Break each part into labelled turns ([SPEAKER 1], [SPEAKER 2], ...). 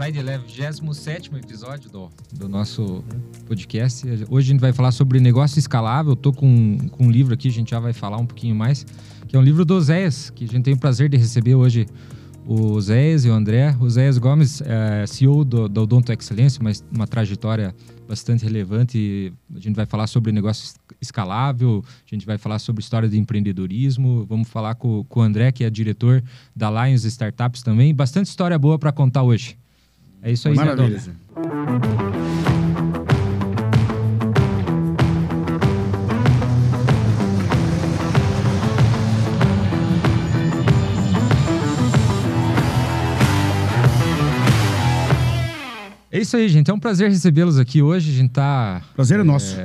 [SPEAKER 1] Friday Leve, 27 episódio do, do nosso podcast. Hoje a gente vai falar sobre negócio escalável. Eu tô com, com um livro aqui, a gente já vai falar um pouquinho mais, que é um livro do Oséias, que a gente tem o prazer de receber hoje o Oséias e o André. O Oséias Gomes é CEO do, do Odonto Excelência, uma, uma trajetória bastante relevante. A gente vai falar sobre negócio escalável, a gente vai falar sobre história de empreendedorismo, vamos falar com, com o André, que é diretor da Lions Startups também. Bastante história boa para contar hoje. É isso aí,
[SPEAKER 2] Maravilha.
[SPEAKER 1] É isso aí, gente. É um prazer recebê-los aqui hoje. A gente tá.
[SPEAKER 2] Prazer é, nosso.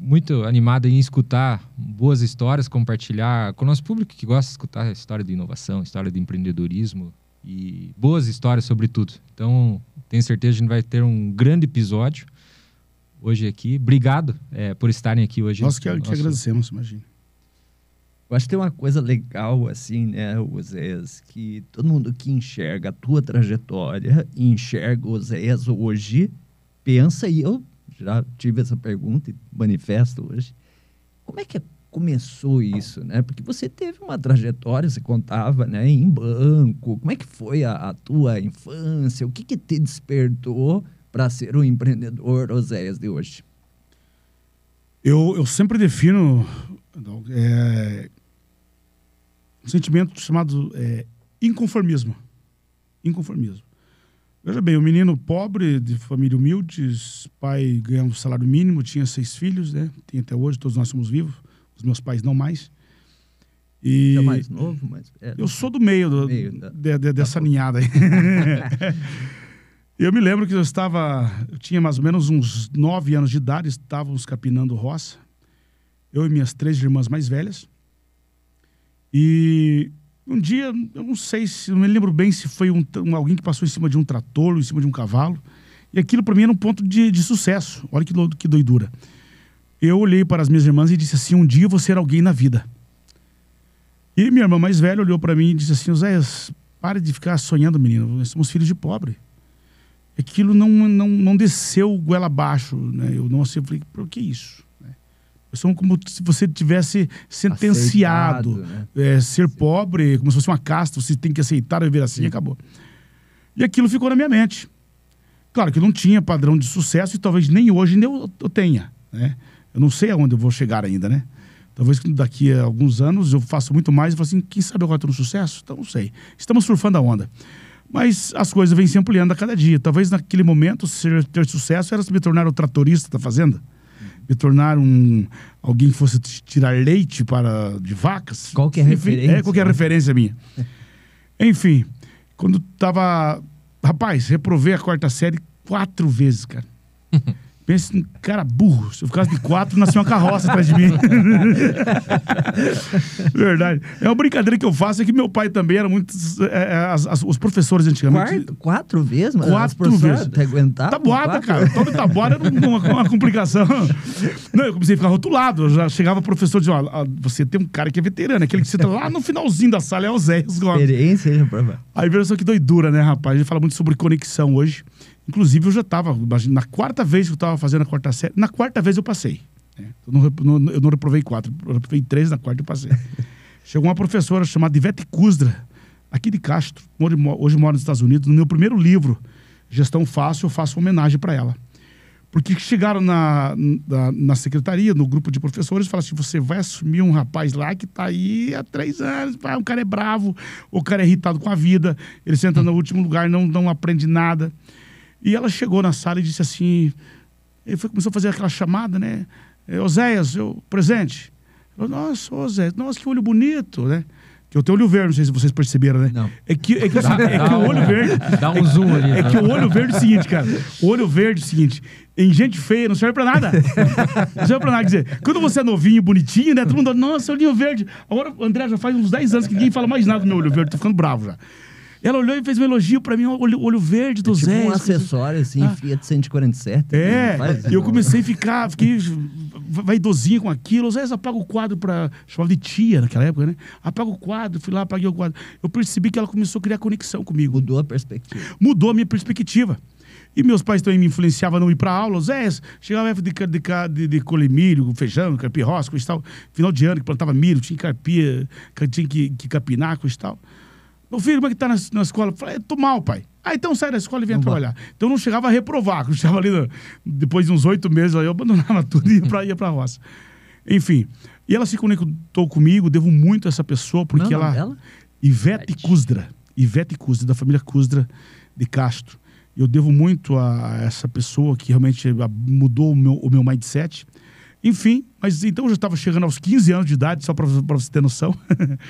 [SPEAKER 1] muito animado em escutar boas histórias, compartilhar com o nosso público que gosta de escutar a história de inovação, história de empreendedorismo e boas histórias sobre tudo. Então, tenho certeza que a gente vai ter um grande episódio hoje aqui. Obrigado é, por estarem aqui hoje.
[SPEAKER 2] Nós que, nosso... que agradecemos, imagina.
[SPEAKER 3] Eu acho que tem uma coisa legal, assim, né, Oséias, que todo mundo que enxerga a tua trajetória, enxerga o Oséias hoje, pensa, e eu já tive essa pergunta e manifesto hoje, como é que começou isso, né? Porque você teve uma trajetória, você contava, né, em banco, como é que foi a, a tua infância, o que que te despertou para ser o empreendedor Oséias de hoje?
[SPEAKER 2] Eu, eu sempre defino é, um sentimento chamado é, inconformismo. Inconformismo. Veja bem, um menino pobre, de família humilde, pai ganhando salário mínimo, tinha seis filhos, né? Tem até hoje, todos nós somos vivos. Os meus pais não mais.
[SPEAKER 3] E... É mais novo, mas...
[SPEAKER 2] É, eu sou do meio, do, meio da, de, de, dessa da ninhada aí. eu me lembro que eu estava... Eu tinha mais ou menos uns nove anos de idade, estávamos capinando roça. Eu e minhas três irmãs mais velhas. E um dia, eu não sei se, não me lembro bem se foi um, um, alguém que passou em cima de um trator, em cima de um cavalo. E aquilo para mim era um ponto de, de sucesso. Olha que, que doidura. Eu olhei para as minhas irmãs e disse assim: um dia eu vou ser alguém na vida. E minha irmã mais velha olhou para mim e disse assim: Zé, pare de ficar sonhando, menino. Nós somos filhos de pobre. Aquilo não, não, não desceu goela abaixo. Né? Eu não sei, falei: por que isso? são como se você tivesse sentenciado. Aceitado, né? é, ser Sim. pobre, como se fosse uma casta, você tem que aceitar viver assim e acabou. E aquilo ficou na minha mente. Claro que não tinha padrão de sucesso e talvez nem hoje eu tenha. Né? Eu não sei aonde eu vou chegar ainda, né? Talvez daqui a alguns anos eu faça muito mais e falo assim, quem sabe agora estou no sucesso? Então não sei. Estamos surfando a onda. Mas as coisas vêm se ampliando a cada dia. Talvez naquele momento ser, ter sucesso era se me tornar o tratorista da fazenda me tornar um alguém que fosse tirar leite para de vacas.
[SPEAKER 3] Qual que é referência?
[SPEAKER 2] É, qual que é a referência minha? Enfim, quando tava... Rapaz, reprovei a quarta série quatro vezes, cara. Pensa em cara burro. Se eu ficasse de quatro, nasceu uma carroça atrás de mim. Verdade. É uma brincadeira que eu faço, é que meu pai também era muito. É, é as, as, os professores antigamente.
[SPEAKER 3] Quarto, quatro vezes?
[SPEAKER 2] Quatro vezes.
[SPEAKER 3] Aguentar?
[SPEAKER 2] Tabuada, cara. Todo tabuada era uma, uma, complicação. Não, eu comecei a ficar rotulado. Eu já chegava o professor e dizia: ó, você tem um cara que é veterano, aquele que senta lá no finalzinho da sala, é o Zé.
[SPEAKER 3] Experiência,
[SPEAKER 2] Aí veja só que doidura, né, rapaz? A gente fala muito sobre conexão hoje. Inclusive, eu já estava, na quarta vez que eu estava fazendo a quarta série, na quarta vez eu passei. Né? Eu, não, não, eu não reprovei quatro, eu reprovei três, na quarta eu passei. Chegou uma professora chamada Ivete Kuzdra, aqui de Castro, hoje, hoje mora nos Estados Unidos. No meu primeiro livro, Gestão Fácil, eu faço homenagem para ela. Porque chegaram na, na, na, secretaria, no grupo de professores, e falaram assim: você vai assumir um rapaz lá que está aí há três anos, o cara é bravo, o cara é irritado com a vida, ele senta no último lugar, não, não aprende nada. E ela chegou na sala e disse assim: ele foi, começou a fazer aquela chamada, né? É, Oséias, eu, presente. Eu, nossa, Oséias, nossa, que olho bonito, né? Que eu tenho olho verde, não sei se vocês perceberam, né?
[SPEAKER 3] Não.
[SPEAKER 2] É que, é que, dá, é que o olho verde.
[SPEAKER 1] Dá um zoom ali.
[SPEAKER 2] É, né? que o olho verde é o seguinte, cara. O olho verde é o seguinte. Em gente feia não serve pra nada. Não serve pra nada. Quer dizer, quando você é novinho, bonitinho, né? Todo mundo, nossa, olhinho verde. Agora, André, já faz uns 10 anos que ninguém fala mais nada do meu olho verde. Tô ficando bravo já. Ela olhou e fez um elogio pra mim, olho, olho verde do
[SPEAKER 3] É tipo
[SPEAKER 2] Zé.
[SPEAKER 3] um
[SPEAKER 2] isso.
[SPEAKER 3] acessório, assim,
[SPEAKER 2] Ah.
[SPEAKER 3] Fiat 147.
[SPEAKER 2] É,
[SPEAKER 3] né? Faz,
[SPEAKER 2] eu comecei a ficar, fiquei vaidosinho com aquilo. Zé, apaga o quadro pra. Chamava de tia naquela época, né? Apaga o quadro, fui lá, apaguei o quadro. Eu percebi que ela começou a criar conexão comigo.
[SPEAKER 3] Mudou a perspectiva.
[SPEAKER 2] Mudou a minha perspectiva. E meus pais também me influenciavam a não ir pra aula. Zé, chegava de, de, de, de colher milho, feijão, e tal. Final de ano que plantava milho, tinha que tinha que, que capinar, e tal. Meu filho, como é que tá na, na escola? Eu falei, tô mal, pai. Ah, então sai da escola e vem trabalhar. Então eu não chegava a reprovar, eu chegava ali, depois de uns oito meses, aí eu abandonava tudo e ia pra, ia pra roça. Enfim, e ela se conectou comigo, devo muito a essa pessoa, porque
[SPEAKER 3] o
[SPEAKER 2] ela...
[SPEAKER 3] dela?
[SPEAKER 2] Ivete. Cusdra. Ivete Cusdra, da família Cusdra de Castro. Eu devo muito a essa pessoa que realmente mudou o meu, o meu mindset. Enfim, mas então eu já estava chegando aos 15 anos de idade, só para você ter noção.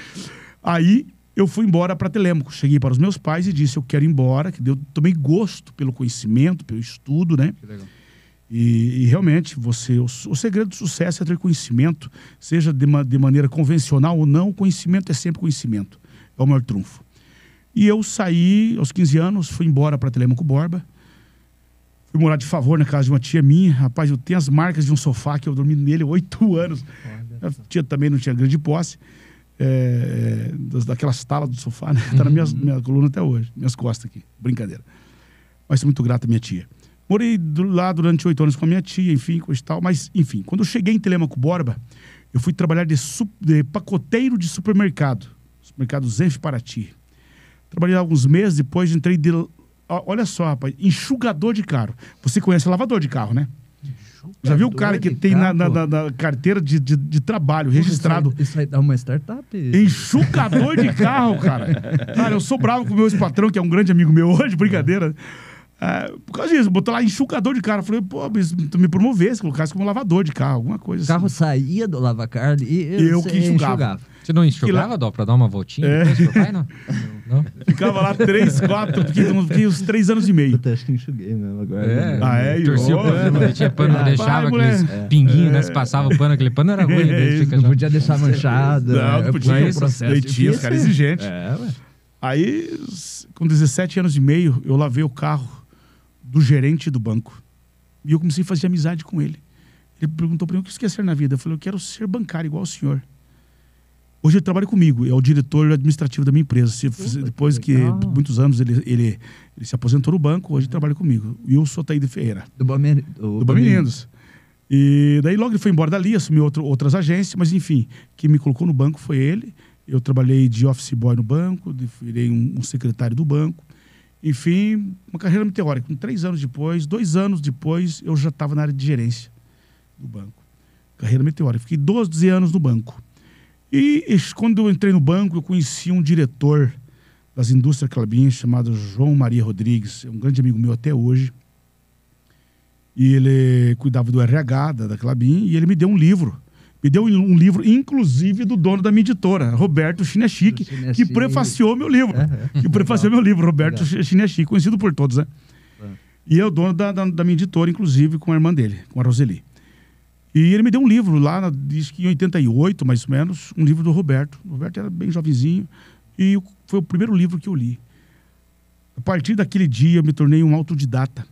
[SPEAKER 2] Aí eu fui embora para Telêmaco. Cheguei para os meus pais e disse: Eu quero ir embora, que eu tomei gosto pelo conhecimento, pelo estudo, né?
[SPEAKER 1] Que legal.
[SPEAKER 2] E, e realmente, você, o, o segredo do sucesso é ter conhecimento, seja de, ma- de maneira convencional ou não, conhecimento é sempre conhecimento. É o maior trunfo. E eu saí aos 15 anos, fui embora para Telemaco Borba. Fui morar de favor na casa de uma tia minha. Rapaz, eu tenho as marcas de um sofá que eu dormi nele oito anos. A tia também não tinha grande posse. É, é, das- daquelas talas do sofá, né? Tá na minha, minha coluna até hoje, minhas costas aqui. Brincadeira. Mas sou muito grato à minha tia. Morei do- lá durante oito anos com a minha tia, enfim, coisa e tal. Mas, enfim, quando eu cheguei em Telemaco Borba, eu fui trabalhar de, su- de pacoteiro de supermercado. Supermercado Zenf Paraty. Trabalhei alguns meses, depois entrei de. Olha só, rapaz, enxugador de carro. Você conhece lavador de carro, né? Já viu o cara que tem na, na- na- na carteira de, de, de trabalho registrado
[SPEAKER 3] Isso aí dá uma startup.
[SPEAKER 2] Enxugador de carro, cara. Cara, eu sou bravo com o meu ex-patrão, que é um grande amigo meu hoje, brincadeira. É, por causa disso, botou lá enxugador de carro. Eu falei, pô, mas tu me promovesse, colocasse como lavador de carro, alguma coisa
[SPEAKER 3] O carro
[SPEAKER 2] assim.
[SPEAKER 3] saía do lavacar e
[SPEAKER 2] Eu
[SPEAKER 3] você
[SPEAKER 2] que enxugava.
[SPEAKER 1] Você não enxugava, Dó, pra dar uma voltinha
[SPEAKER 2] É.
[SPEAKER 1] depois pro pai, não? Não?
[SPEAKER 2] Ficava lá três, quatro, fiquei, fiquei uns três anos e meio.
[SPEAKER 3] Puta, acho que enxuguei mesmo agora.
[SPEAKER 1] É,
[SPEAKER 2] Ah, é?
[SPEAKER 1] torcia o pano,
[SPEAKER 2] vai,
[SPEAKER 1] tinha pano,
[SPEAKER 2] vai,
[SPEAKER 1] deixava
[SPEAKER 2] moleque.
[SPEAKER 1] aqueles pinguinhos, né? Se passava o pano, aquele pano era ruim.
[SPEAKER 2] É,
[SPEAKER 3] Não
[SPEAKER 1] já-
[SPEAKER 3] podia deixar manchado.
[SPEAKER 2] Não,
[SPEAKER 3] é,
[SPEAKER 2] não podia.
[SPEAKER 3] foi um
[SPEAKER 2] Isso,
[SPEAKER 3] processo
[SPEAKER 2] tinha os
[SPEAKER 3] difícil.
[SPEAKER 2] caras exigentes.
[SPEAKER 3] É, ué.
[SPEAKER 2] Aí, com 17 anos e meio, eu lavei o carro do gerente do banco. E eu comecei a fazer amizade com ele. Ele perguntou para mim o que você quer ser na vida. Eu falei, eu quero ser bancário igual o senhor. Hoje ele trabalha comigo, é o diretor administrativo da minha empresa. Depois que,
[SPEAKER 3] legal.
[SPEAKER 2] muitos anos, ele, ele, ele se aposentou no banco, hoje ele trabalha comigo. Wilson Ataíde Ferreira
[SPEAKER 3] Do Bameri- do
[SPEAKER 2] do. E daí logo ele foi embora dali, assumiu outro, outras agências, mas enfim, quem me colocou no banco foi ele. Eu trabalhei de office boy no banco, virei um, um secretário do banco. Enfim, uma carreira meteórica. Com três anos depois, dois anos depois, eu já estava na área de gerência do banco. Carreira meteórica. Fiquei 12 anos no banco. E, quando eu entrei no banco, eu conheci um diretor das indústrias Clabin chamado João Maria Rodrigues. É um grande amigo meu até hoje. E ele cuidava do RH da, da Clabin e ele me deu um livro. Me deu um livro, inclusive, do dono da minha editora, Roberto Chinechique, que prefaciou meu livro.
[SPEAKER 3] É, é.
[SPEAKER 2] Que prefaciou meu livro, Roberto Chinechique, conhecido por todos, né?
[SPEAKER 3] É.
[SPEAKER 2] E é o dono da, da, da minha editora, inclusive, com a irmã dele, com a Roseli. E ele me deu um livro lá, diz que em 88, mais ou menos, um livro do Roberto. O Roberto era bem jovenzinho e foi o primeiro livro que eu li. A partir daquele dia, eu me tornei um autodidata.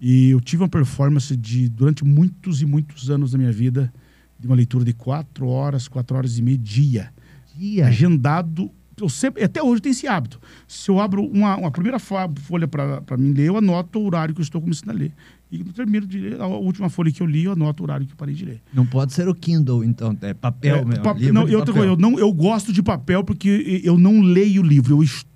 [SPEAKER 2] E eu tive uma performance de, durante muitos e muitos anos da minha vida, de uma leitura de quatro horas, quatro horas e meia dia.
[SPEAKER 3] Dia.
[SPEAKER 2] Agendado. Eu sempre, até hoje tem esse hábito. Se eu abro uma, uma primeira folha para mim ler, eu anoto o horário que eu estou começando a ler. E no termino de ler, a última folha que eu li, eu anoto o horário que eu parei de ler.
[SPEAKER 3] Não pode ser o Kindle, então. É papel
[SPEAKER 2] É,
[SPEAKER 3] mesmo.
[SPEAKER 2] pa- não, e outra
[SPEAKER 3] papel.
[SPEAKER 2] eu, não, eu gosto de papel porque eu não leio o livro, eu estudo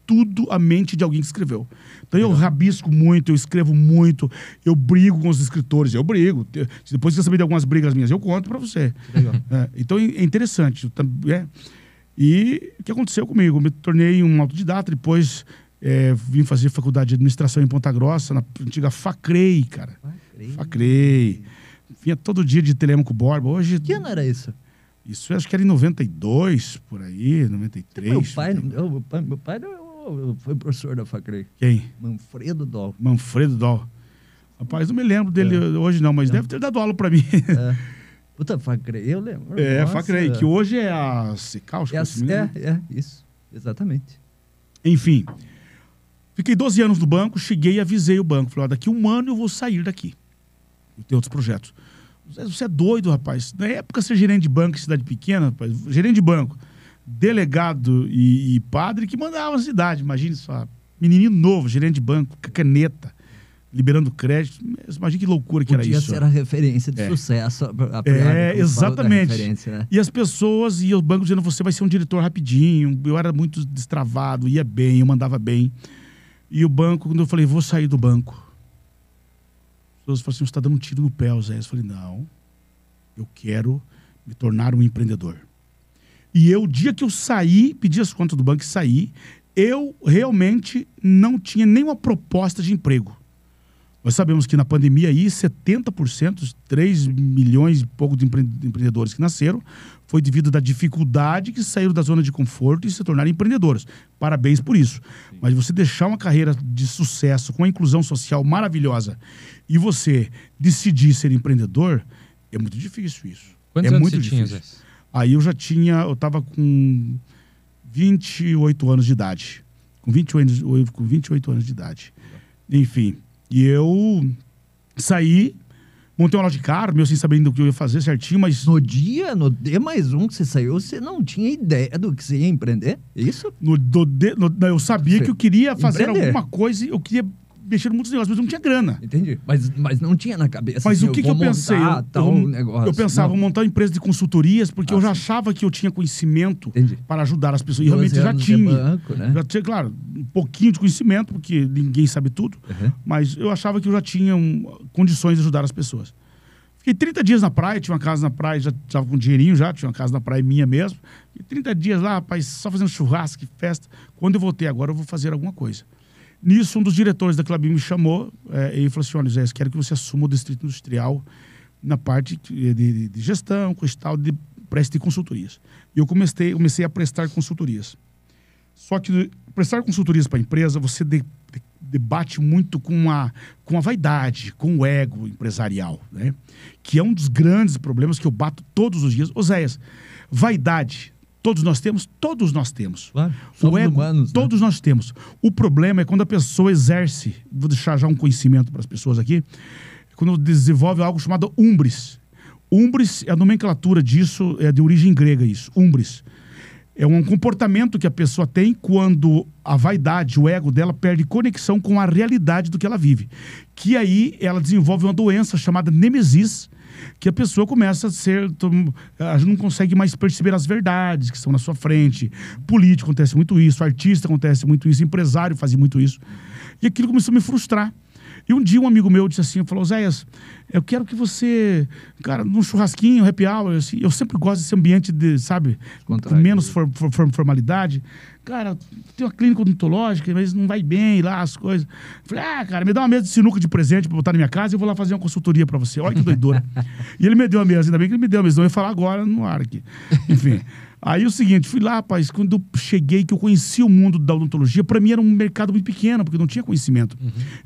[SPEAKER 2] a mente de alguém que escreveu. Então eu rabisco muito, eu escrevo muito, eu brigo com os escritores, eu brigo. Depois você saber de algumas brigas minhas, eu conto para você.
[SPEAKER 3] Legal.
[SPEAKER 2] É, então é interessante. é. E o que aconteceu comigo? Eu me tornei um autodidata, depois é, vim fazer faculdade de administração em Ponta Grossa, na antiga Facrei, cara. Facrei. Vinha todo dia de Telemaco Borba. Hoje.
[SPEAKER 3] Que ano era isso?
[SPEAKER 2] Isso acho que era em 92, por aí, 93.
[SPEAKER 3] Meu pai,
[SPEAKER 2] 92.
[SPEAKER 3] eu- meu pai, meu pai não- foi professor da Facrei.
[SPEAKER 2] Quem?
[SPEAKER 3] Manfredo Dol.
[SPEAKER 2] Manfredo Dol. Rapaz, não me lembro dele hoje não, mas deve ter dado aula pra mim.
[SPEAKER 3] É. Puta, Facrei, eu lembro.
[SPEAKER 2] É,
[SPEAKER 3] Nossa.
[SPEAKER 2] Facrei, que hoje é a acho
[SPEAKER 3] É,
[SPEAKER 2] que
[SPEAKER 3] a-
[SPEAKER 2] se me engano.
[SPEAKER 3] é, é, isso. Exatamente.
[SPEAKER 2] Enfim, fiquei 12 anos no banco, cheguei e avisei o banco. Falei, ó, daqui um ano eu vou sair daqui. Eu tenho outros projetos. Você é doido, rapaz. Na época, ser gerente de banco em cidade pequena, rapaz, gerente de banco, delegado e, e padre que mandava na cidade. Imagine só, menininho novo, gerente de banco, a caneta, liberando crédito. Imagina que loucura que
[SPEAKER 3] Podia
[SPEAKER 2] era isso.
[SPEAKER 3] ser a referência de
[SPEAKER 2] É.
[SPEAKER 3] sucesso. A, a, a,
[SPEAKER 2] É, exatamente.
[SPEAKER 3] né?
[SPEAKER 2] E as pessoas e o banco dizendo você vai ser um diretor rapidinho. Eu era muito destravado, ia bem, eu mandava bem. E o banco, quando eu falei, vou sair do banco, as pessoas falaram assim, você está dando um tiro no pé, Zé. Eu falei, não, eu quero me tornar um empreendedor. E eu, o dia que eu saí, pedi as contas do banco e saí, eu realmente não tinha nenhuma proposta de emprego. Nós sabemos que na pandemia aí, 70%, os 3 milhões e pouco de empre- de empreendedores que nasceram, foi devido da dificuldade que saíram da zona de conforto e se tornaram empreendedores. Parabéns por isso. Mas você deixar uma carreira de sucesso com a inclusão social maravilhosa e você decidir ser empreendedor, é muito difícil isso.
[SPEAKER 1] Quantos
[SPEAKER 2] é
[SPEAKER 1] anos
[SPEAKER 2] muito
[SPEAKER 1] você tinha,
[SPEAKER 2] difícil.
[SPEAKER 1] Zé?
[SPEAKER 2] Aí eu já tinha, eu tava com 28 anos de idade. Com 28, anos- com 28 anos de idade. Enfim, e eu saí, montei uma loja de carro, meu sem saber o que eu ia fazer certinho, mas
[SPEAKER 3] No dia, no D mais um que você saiu, você não tinha ideia do que você ia empreender? É Isso?
[SPEAKER 2] no, do- de- no- eu sabia que eu queria fazer
[SPEAKER 3] Empreender.
[SPEAKER 2] alguma coisa, eu queria mexer em muitos negócios, mas eu não tinha grana.
[SPEAKER 3] Entendi. Mas, mas não tinha na cabeça.
[SPEAKER 2] Mas
[SPEAKER 3] assim,
[SPEAKER 2] o que, que eu pensei? Eu,
[SPEAKER 3] tal
[SPEAKER 2] eu,
[SPEAKER 3] negócio.
[SPEAKER 2] eu pensava,
[SPEAKER 3] Não.
[SPEAKER 2] vou montar uma empresa de consultorias, porque
[SPEAKER 3] Ah,
[SPEAKER 2] eu já
[SPEAKER 3] sim.
[SPEAKER 2] achava que eu tinha conhecimento
[SPEAKER 3] Entendi.
[SPEAKER 2] para ajudar as pessoas. E
[SPEAKER 3] 12
[SPEAKER 2] realmente já tinha.
[SPEAKER 3] banco, né?
[SPEAKER 2] Já tinha, claro, um pouquinho de conhecimento, porque ninguém sabe tudo,
[SPEAKER 3] Uhum.
[SPEAKER 2] mas eu achava que eu já tinha um, condições de ajudar as pessoas. Fiquei 30 dias na praia, tinha uma casa na praia, já estava com dinheirinho já, tinha uma casa na praia minha mesmo. Fiquei 30 dias lá, rapaz, só fazendo churrasco festa. Quando eu voltei agora, eu vou fazer alguma coisa. Nisso, um dos diretores da Clabin me chamou eh, e falou assim: olha, Zé, quero que você assuma o distrito industrial na parte de, de- de gestão, coisa tal, de preste consultorias. E eu comecei, comecei a prestar consultorias. Só que prestar consultorias para a empresa, você de- de- debate muito com a, com a vaidade, com o ego empresarial, né? Que é um dos grandes problemas que eu bato todos os dias. Oséias, vaidade, todos nós temos? Todos nós temos.
[SPEAKER 3] Claro.
[SPEAKER 2] O ego,
[SPEAKER 3] humanos. né?
[SPEAKER 2] todos nós temos. O problema é quando a pessoa exerce, vou deixar já um conhecimento para as pessoas aqui, quando desenvolve algo chamado umbris. Umbris, a nomenclatura disso é de origem grega isso, umbris. É um comportamento que a pessoa tem quando a vaidade, o ego dela perde conexão com a realidade do que ela vive. Que aí ela desenvolve uma doença chamada nemesis, que a pessoa começa a ser. A gente não consegue mais perceber as verdades que estão na sua frente. Político acontece muito isso, artista acontece muito isso, empresário fazia muito isso. E aquilo começou a me frustrar. E um dia um amigo meu disse assim, falou, Zéias, eu quero que você, cara, num churrasquinho, happy hour, assim, eu sempre gosto desse ambiente de, sabe, com menos for- for- for- formalidade. Cara, tem uma clínica odontológica, mas não vai bem lá as coisas. Falei, ah, cara, me dá uma mesa de sinuca de presente pra botar na minha casa e eu vou lá fazer uma consultoria pra você. Olha que doidura. e ele me deu a mesa, ainda bem que ele me deu a mesa, não eu ia falar agora no ar aqui. Enfim. Aí o seguinte, fui lá, rapaz, quando eu cheguei, que eu conheci o mundo da odontologia, pra mim era um mercado muito pequeno, porque não tinha conhecimento.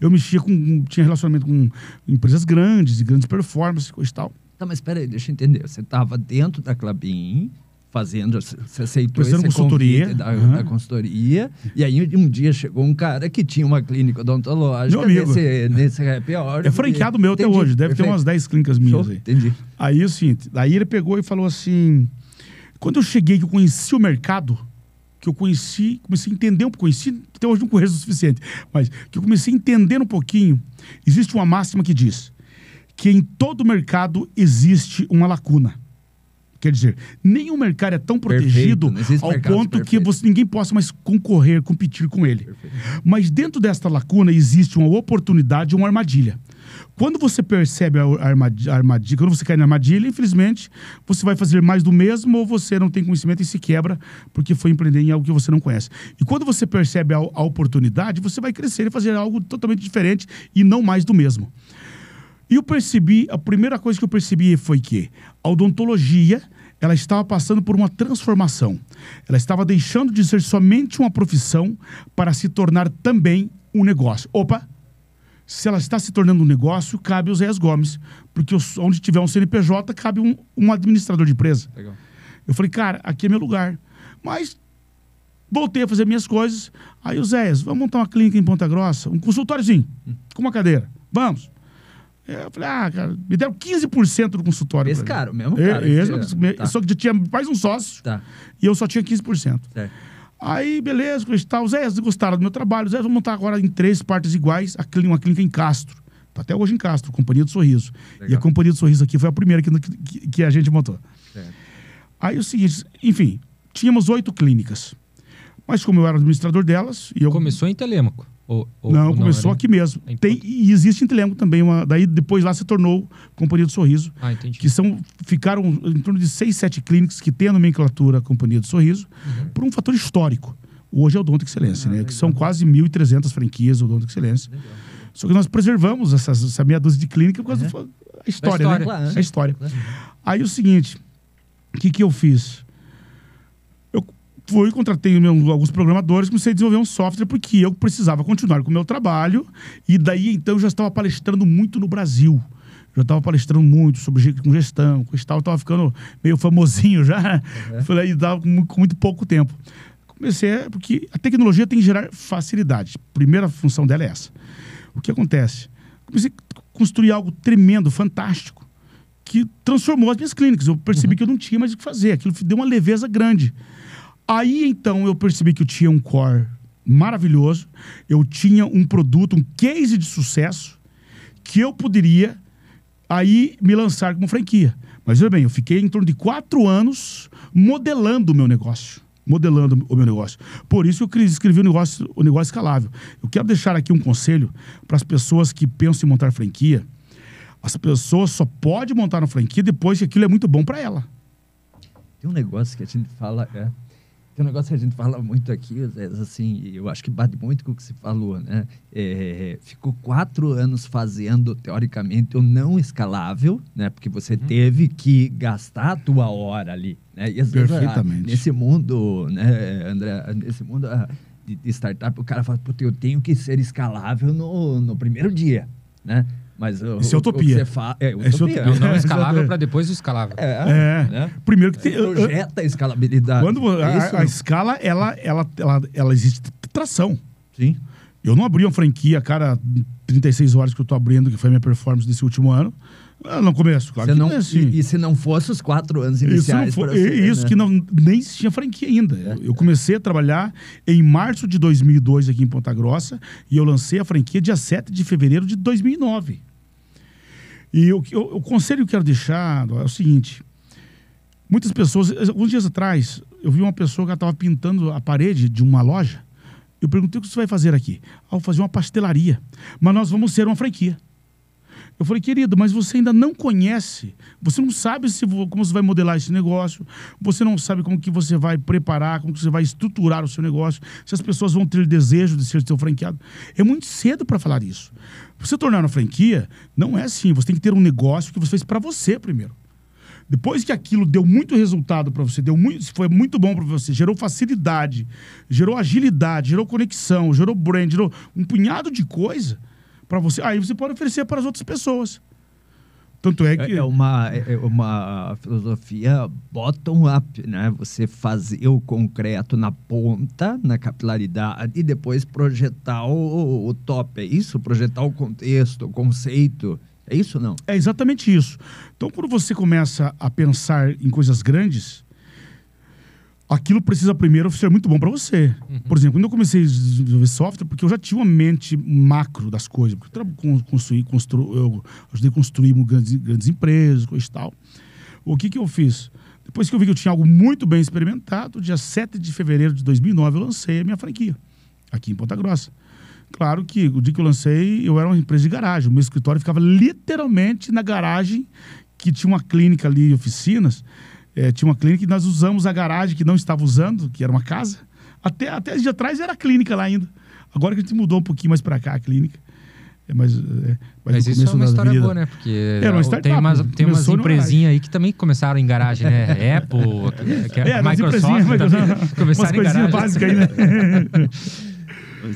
[SPEAKER 2] Eu mexia com, tinha relacionamento com empresas grandes e grandes performances, coisa e tal.
[SPEAKER 3] Tá, mas peraí, deixa eu entender. Você estava dentro da Clabin, fazendo, você aceitou esse
[SPEAKER 2] consultoria.
[SPEAKER 3] da,
[SPEAKER 2] Aham.
[SPEAKER 3] da consultoria, e aí um dia chegou um cara que tinha uma clínica odontológica
[SPEAKER 2] Meu amigo.
[SPEAKER 3] nesse, nesse happy hour.
[SPEAKER 2] É franqueado meu até
[SPEAKER 3] Entendi,
[SPEAKER 2] hoje, deve ter
[SPEAKER 3] perfeito.
[SPEAKER 2] umas 10 clínicas minhas
[SPEAKER 3] Show,
[SPEAKER 2] aí.
[SPEAKER 3] Entendi.
[SPEAKER 2] Aí é o seguinte, daí ele pegou e falou assim: quando eu cheguei, que eu conheci o mercado, que eu conheci, comecei a entender um pouco, conheci, até hoje não conheço o suficiente, mas que eu comecei a entender um pouquinho, existe uma máxima que diz que em todo mercado existe uma lacuna. Quer dizer, nenhum mercado é tão protegido ao ponto que
[SPEAKER 3] perfeito.
[SPEAKER 2] você, ninguém possa mais concorrer, competir com ele.
[SPEAKER 3] Perfeito.
[SPEAKER 2] Mas dentro desta lacuna existe uma oportunidade, uma armadilha. Quando você percebe a armadilha, quando você cai na armadilha, infelizmente, você vai fazer mais do mesmo ou você não tem conhecimento e se quebra porque foi empreender em algo que você não conhece. E quando você percebe a, a oportunidade, você vai crescer e fazer algo totalmente diferente e não mais do mesmo. E eu percebi, a primeira coisa que eu percebi foi que a odontologia, ela estava passando por uma transformação. Ela estava deixando de ser somente uma profissão para se tornar também um negócio. Opa! Se ela está se tornando um negócio, cabe o Zé Gomes. Porque onde tiver um CNPJ, cabe um, um administrador de empresa.
[SPEAKER 1] Legal.
[SPEAKER 2] Eu falei, cara, aqui é meu lugar. Mas Voltei a fazer minhas coisas. Aí o Zé, vamos montar uma clínica em Ponta Grossa, um consultóriozinho, com uma cadeira. Vamos. Eu falei, ah, cara, me deram 15% do consultório.
[SPEAKER 3] Esse cara, mesmo
[SPEAKER 2] É,
[SPEAKER 3] cara.
[SPEAKER 2] esse,
[SPEAKER 3] que- tá,
[SPEAKER 2] Só que já tinha mais um sócio
[SPEAKER 3] tá,
[SPEAKER 2] e eu só tinha 15%.
[SPEAKER 3] certo.
[SPEAKER 2] Aí, beleza, e tal. Zé, gostaram do meu trabalho. Zé, vamos montar agora em três partes iguais a clínica, uma clínica em Castro. Tá até hoje em Castro, Companhia do Sorriso. E a
[SPEAKER 3] Legal.
[SPEAKER 2] Companhia do Sorriso aqui foi a primeira que, que, que a gente montou.
[SPEAKER 3] certo.
[SPEAKER 2] Aí o seguinte, enfim, tínhamos oito clínicas. Mas como eu era administrador delas, e eu.
[SPEAKER 1] Começou em Telêmaco. Ou, ou-
[SPEAKER 2] não,
[SPEAKER 1] ou
[SPEAKER 2] começou
[SPEAKER 1] era-
[SPEAKER 2] aqui mesmo.
[SPEAKER 1] Em
[SPEAKER 2] Tem, e existe em Telengo também. Uma, daí depois lá se tornou Companhia do Sorriso,
[SPEAKER 1] Ah, entendi.
[SPEAKER 2] que são, ficaram em torno de seis, sete clínicas que têm a nomenclatura Companhia do Sorriso,
[SPEAKER 1] Uhum.
[SPEAKER 2] por um fator histórico. Hoje é o Odonto Excelência,
[SPEAKER 3] Ah,
[SPEAKER 2] né?
[SPEAKER 3] legal.
[SPEAKER 2] Que são quase 1.300 franquias do Odonto Excelência.
[SPEAKER 3] Legal.
[SPEAKER 2] Só que nós preservamos essas, essa meia dúzia de clínica por causa
[SPEAKER 3] Uhum.
[SPEAKER 2] da história,
[SPEAKER 1] Da
[SPEAKER 2] né?
[SPEAKER 3] história.
[SPEAKER 2] A história.
[SPEAKER 3] Claro.
[SPEAKER 2] Aí o seguinte, o que, que eu fiz? Fui, contratei alguns programadores, comecei a desenvolver um software porque eu precisava continuar com o meu trabalho. E daí, então, eu já estava palestrando muito no Brasil. Já estava palestrando muito sobre com gestão, com tal. Estava ficando meio famosinho já. Falei, e dava com, com muito pouco tempo. Comecei, porque a tecnologia tem que gerar facilidade. Primeira função dela é essa. O que acontece? Comecei a construir algo tremendo, fantástico que transformou as minhas clínicas. Eu percebi que eu não tinha mais o que fazer. Aquilo deu uma leveza grande. Aí então eu percebi que eu tinha um core maravilhoso, eu tinha um produto, um case de sucesso que eu poderia aí me lançar como franquia. Mas veja bem, eu fiquei em torno de quatro anos modelando o meu negócio. Modelando o meu negócio. Por isso eu escrevi o negócio, o negócio escalável. Eu quero deixar aqui um conselho para as pessoas que pensam em montar franquia. As pessoas só podem montar uma franquia depois que aquilo é muito bom para ela.
[SPEAKER 3] Tem um negócio que a gente fala, é, tem um negócio que a gente fala muito aqui, assim, eu acho que bate muito com o que você falou, né? É, ficou quatro anos fazendo, teoricamente, o não escalável, né? Porque você teve que gastar a tua hora ali, né? E às vezes, ah,
[SPEAKER 2] Perfeitamente.
[SPEAKER 3] nesse mundo, né, André, nesse mundo ah, de, de startup, o cara fala, puta, eu tenho que ser escalável no, no primeiro dia, né? Mas o-
[SPEAKER 2] Isso é utopia.
[SPEAKER 3] você fa- é,
[SPEAKER 2] Isso é
[SPEAKER 3] utopia.
[SPEAKER 1] É não
[SPEAKER 2] É,
[SPEAKER 1] escalável para depois o escalável.
[SPEAKER 3] É,
[SPEAKER 2] É.
[SPEAKER 3] né?
[SPEAKER 2] Primeiro que tem.
[SPEAKER 3] projeta a escalabilidade.
[SPEAKER 2] Quando a,
[SPEAKER 3] É isso,
[SPEAKER 2] a
[SPEAKER 3] não?
[SPEAKER 2] escala, ela, ela, ela, ela existe tração.
[SPEAKER 3] Sim.
[SPEAKER 2] Eu não abri uma franquia a cada 36 horas que eu tô abrindo, que foi a minha performance desse último ano. Ah, no começo, claro
[SPEAKER 3] Você
[SPEAKER 2] que
[SPEAKER 3] não,
[SPEAKER 2] não é assim.
[SPEAKER 3] e, e se não fosse os quatro anos
[SPEAKER 2] Isso, não
[SPEAKER 3] iniciais pra você,
[SPEAKER 2] isso
[SPEAKER 3] né?
[SPEAKER 2] que não, nem existia franquia ainda.
[SPEAKER 3] É.
[SPEAKER 2] Eu comecei a trabalhar em março de 2002 aqui em Ponta Grossa e eu lancei a franquia dia 7 de fevereiro de 2009. E o, eu- o conselho que eu quero deixar é o seguinte: muitas pessoas, alguns dias atrás, eu vi uma pessoa que estava pintando a parede de uma loja. Eu perguntei o que você vai fazer aqui. Ah, vou fazer uma pastelaria. Mas nós vamos ser uma franquia. Eu falei, querido, mas você ainda não conhece, você não sabe se como você vai modelar esse negócio, você não sabe como que você vai preparar, como que você vai estruturar o seu negócio, se as pessoas vão ter desejo de ser seu franqueado. É muito cedo para falar isso. Você tornar uma franquia, não é assim. Você tem que ter um negócio que você fez para você primeiro. Depois que aquilo deu muito resultado para você, deu muito, foi muito bom para você, gerou facilidade, gerou agilidade, gerou conexão, gerou brand, gerou um punhado de coisa para você. Aí você pode oferecer para as outras pessoas. Tanto é que
[SPEAKER 3] É, é uma, é uma filosofia bottom-up, né? Você fazer o concreto na ponta, na capilaridade, e depois projetar o, o top. É isso? Projetar o contexto, o conceito. É isso ou não?
[SPEAKER 2] É exatamente isso. Então, quando você começa a pensar em coisas grandes, aquilo precisa primeiro ser muito bom para você. Por exemplo, quando eu comecei a desenvolver software, porque eu já tinha uma mente macro das coisas, porque eu construí, constru, eu ajudei a construir grandes, grandes empresas, coisa e tal. O que, que eu fiz? Depois que eu vi que eu tinha algo muito bem experimentado, dia 7 de fevereiro de 2009, eu lancei a minha franquia, aqui em Ponta Grossa. Claro que o dia que eu lancei, eu era uma empresa de garagem. O meu escritório ficava literalmente na garagem, que tinha uma clínica ali, oficinas. Eh, tinha uma clínica e nós usamos a garagem que não estava usando, que era uma casa. Até, até dia atrás era clínica lá ainda. Agora que a gente mudou um pouquinho mais para cá a clínica. É, mas, é,
[SPEAKER 1] Mas
[SPEAKER 2] no
[SPEAKER 1] isso é uma história
[SPEAKER 2] vida-
[SPEAKER 1] boa, né? Porque
[SPEAKER 2] Era uma startup,
[SPEAKER 1] tem umas, tem umas empresinhas aí que também começaram em garagem, né? Apple, que é,
[SPEAKER 2] É,
[SPEAKER 1] Microsoft também começaram em
[SPEAKER 2] coisinhas
[SPEAKER 1] garagem.
[SPEAKER 2] básicas aí, né?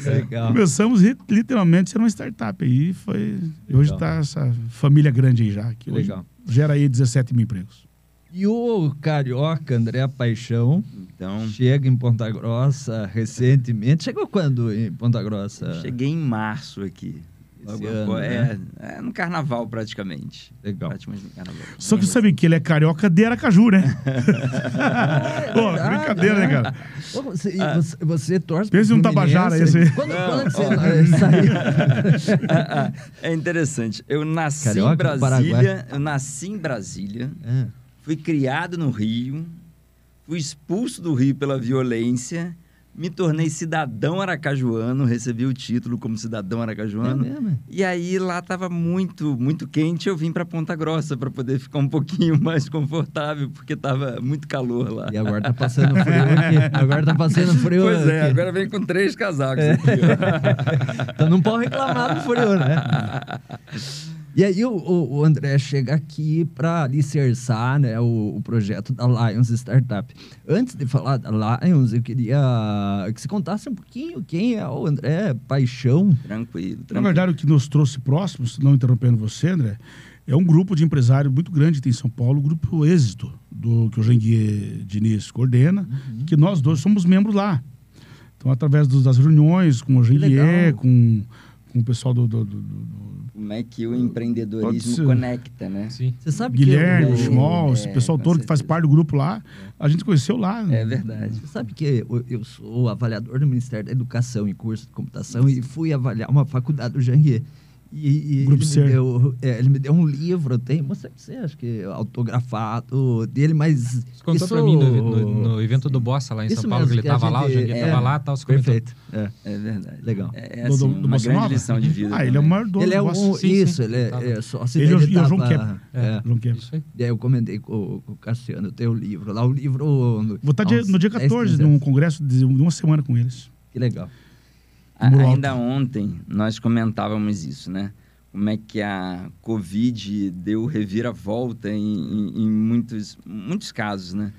[SPEAKER 3] É legal.
[SPEAKER 2] Começamos li- literalmente ser uma startup aí. Foi, e hoje está essa família grande aí já. Que hoje
[SPEAKER 3] Legal.
[SPEAKER 2] gera aí 17 mil empregos.
[SPEAKER 3] E o carioca André Paixão
[SPEAKER 4] Então,
[SPEAKER 3] Chega em Ponta Grossa recentemente. Chegou quando em Ponta Grossa?
[SPEAKER 4] cheguei em março aqui.
[SPEAKER 3] Ano,
[SPEAKER 4] após-
[SPEAKER 3] né?
[SPEAKER 4] é, é no carnaval, praticamente.
[SPEAKER 3] Legal.
[SPEAKER 4] Praticamente no carnaval.
[SPEAKER 2] Só que você sabe que ele é carioca de Aracaju, né? Pô,
[SPEAKER 3] verdade,
[SPEAKER 2] brincadeira, né,
[SPEAKER 3] né?
[SPEAKER 2] cara?
[SPEAKER 3] Ô, Você, e você, você torce
[SPEAKER 2] Pensa num Tabajara esse aí.
[SPEAKER 3] Quando, quando que você eh, saiu?
[SPEAKER 4] Ah, ah, é interessante. Eu nasci
[SPEAKER 3] Carioca
[SPEAKER 4] em Brasília. Eu nasci em Brasília.
[SPEAKER 3] É.
[SPEAKER 4] Fui criado no Rio. Fui expulso do Rio pela violência. Me tornei cidadão aracajuano. Recebi o título como cidadão
[SPEAKER 3] É
[SPEAKER 4] aracajuano.
[SPEAKER 3] mesmo?
[SPEAKER 4] E aí lá estava muito, muito quente. Eu vim para Ponta Grossa para poder ficar um pouquinho mais confortável, porque estava muito calor lá.
[SPEAKER 3] E agora tá passando frio aqui. Agora tá passando frio
[SPEAKER 4] Pois é,
[SPEAKER 3] aqui.
[SPEAKER 4] agora vem com três casacos
[SPEAKER 3] É.
[SPEAKER 4] aqui.
[SPEAKER 3] Então não pode reclamar do frio, né? E aí o, o- André chega aqui para alicerçar né, o, o projeto da Lions Startup. Antes de falar da Lions, eu queria que você contasse um pouquinho quem é o André Paixão.
[SPEAKER 4] Tranquilo,
[SPEAKER 2] Na
[SPEAKER 4] tranquilo.
[SPEAKER 2] verdade, o que nos trouxe próximos, não interrompendo você, André, é um grupo de empresários muito grande que tem em São Paulo, o Grupo Êxito, do, que o Janguier Diniz coordena,
[SPEAKER 3] Uhum.
[SPEAKER 2] que nós dois somos membros lá. Então, através dos- das reuniões com o. Janguier, com, com o pessoal do, do- do- do-
[SPEAKER 4] Como é que o empreendedorismo
[SPEAKER 2] ser.
[SPEAKER 4] conecta, né?
[SPEAKER 1] Sim.
[SPEAKER 3] Você sabe
[SPEAKER 2] Guilherme,
[SPEAKER 3] que eu,
[SPEAKER 2] Schmoll, esse
[SPEAKER 4] é,
[SPEAKER 2] pessoal todo que faz
[SPEAKER 4] certeza.
[SPEAKER 2] parte do grupo lá, a gente conheceu lá.
[SPEAKER 4] É verdade.
[SPEAKER 3] Você sabe que eu, eu sou avaliador do Ministério da Educação em curso de computação e fui avaliar uma faculdade do Janguier. E, e
[SPEAKER 2] Grupo
[SPEAKER 3] ele, me deu, é, ele me deu um livro, eu tenho, mostrei pra você, acho que autografado dele, mas.
[SPEAKER 1] Você contou
[SPEAKER 3] isso-
[SPEAKER 1] pra mim no, no- no evento do Bossa lá em São Paulo, que ele tava lá, o
[SPEAKER 3] gente-
[SPEAKER 1] Janguier
[SPEAKER 4] é,
[SPEAKER 1] tava lá, tal, você comentou.
[SPEAKER 3] Perfeito. É.
[SPEAKER 4] É verdade.
[SPEAKER 3] Legal.
[SPEAKER 4] É, é
[SPEAKER 2] Do-
[SPEAKER 4] assim,
[SPEAKER 2] do- do
[SPEAKER 4] uma
[SPEAKER 2] Bossa
[SPEAKER 4] grande
[SPEAKER 2] Nova?
[SPEAKER 4] lição de vida.
[SPEAKER 2] Ah, ele é o
[SPEAKER 4] também.
[SPEAKER 2] maior dono
[SPEAKER 3] Ele é
[SPEAKER 2] do
[SPEAKER 3] um.
[SPEAKER 1] Sim,
[SPEAKER 3] isso,
[SPEAKER 1] sim,
[SPEAKER 3] ele é,
[SPEAKER 1] tava.
[SPEAKER 3] é sócio
[SPEAKER 2] Ele e o-
[SPEAKER 3] dele
[SPEAKER 2] e o João
[SPEAKER 3] tava-
[SPEAKER 2] Kepler.
[SPEAKER 3] é.
[SPEAKER 2] João Kepler.
[SPEAKER 3] E aí eu comentei com, com o Cassiano, tem o livro lá, o livro.
[SPEAKER 2] Vou estar
[SPEAKER 3] uns
[SPEAKER 2] no dia
[SPEAKER 3] 10,
[SPEAKER 2] 14,
[SPEAKER 3] 15
[SPEAKER 2] num congresso de uma semana com eles.
[SPEAKER 3] Que legal.
[SPEAKER 4] Ainda ontem nós comentávamos isso, né? Como é que a Covid deu reviravolta em, em, em muitos, muitos casos, né?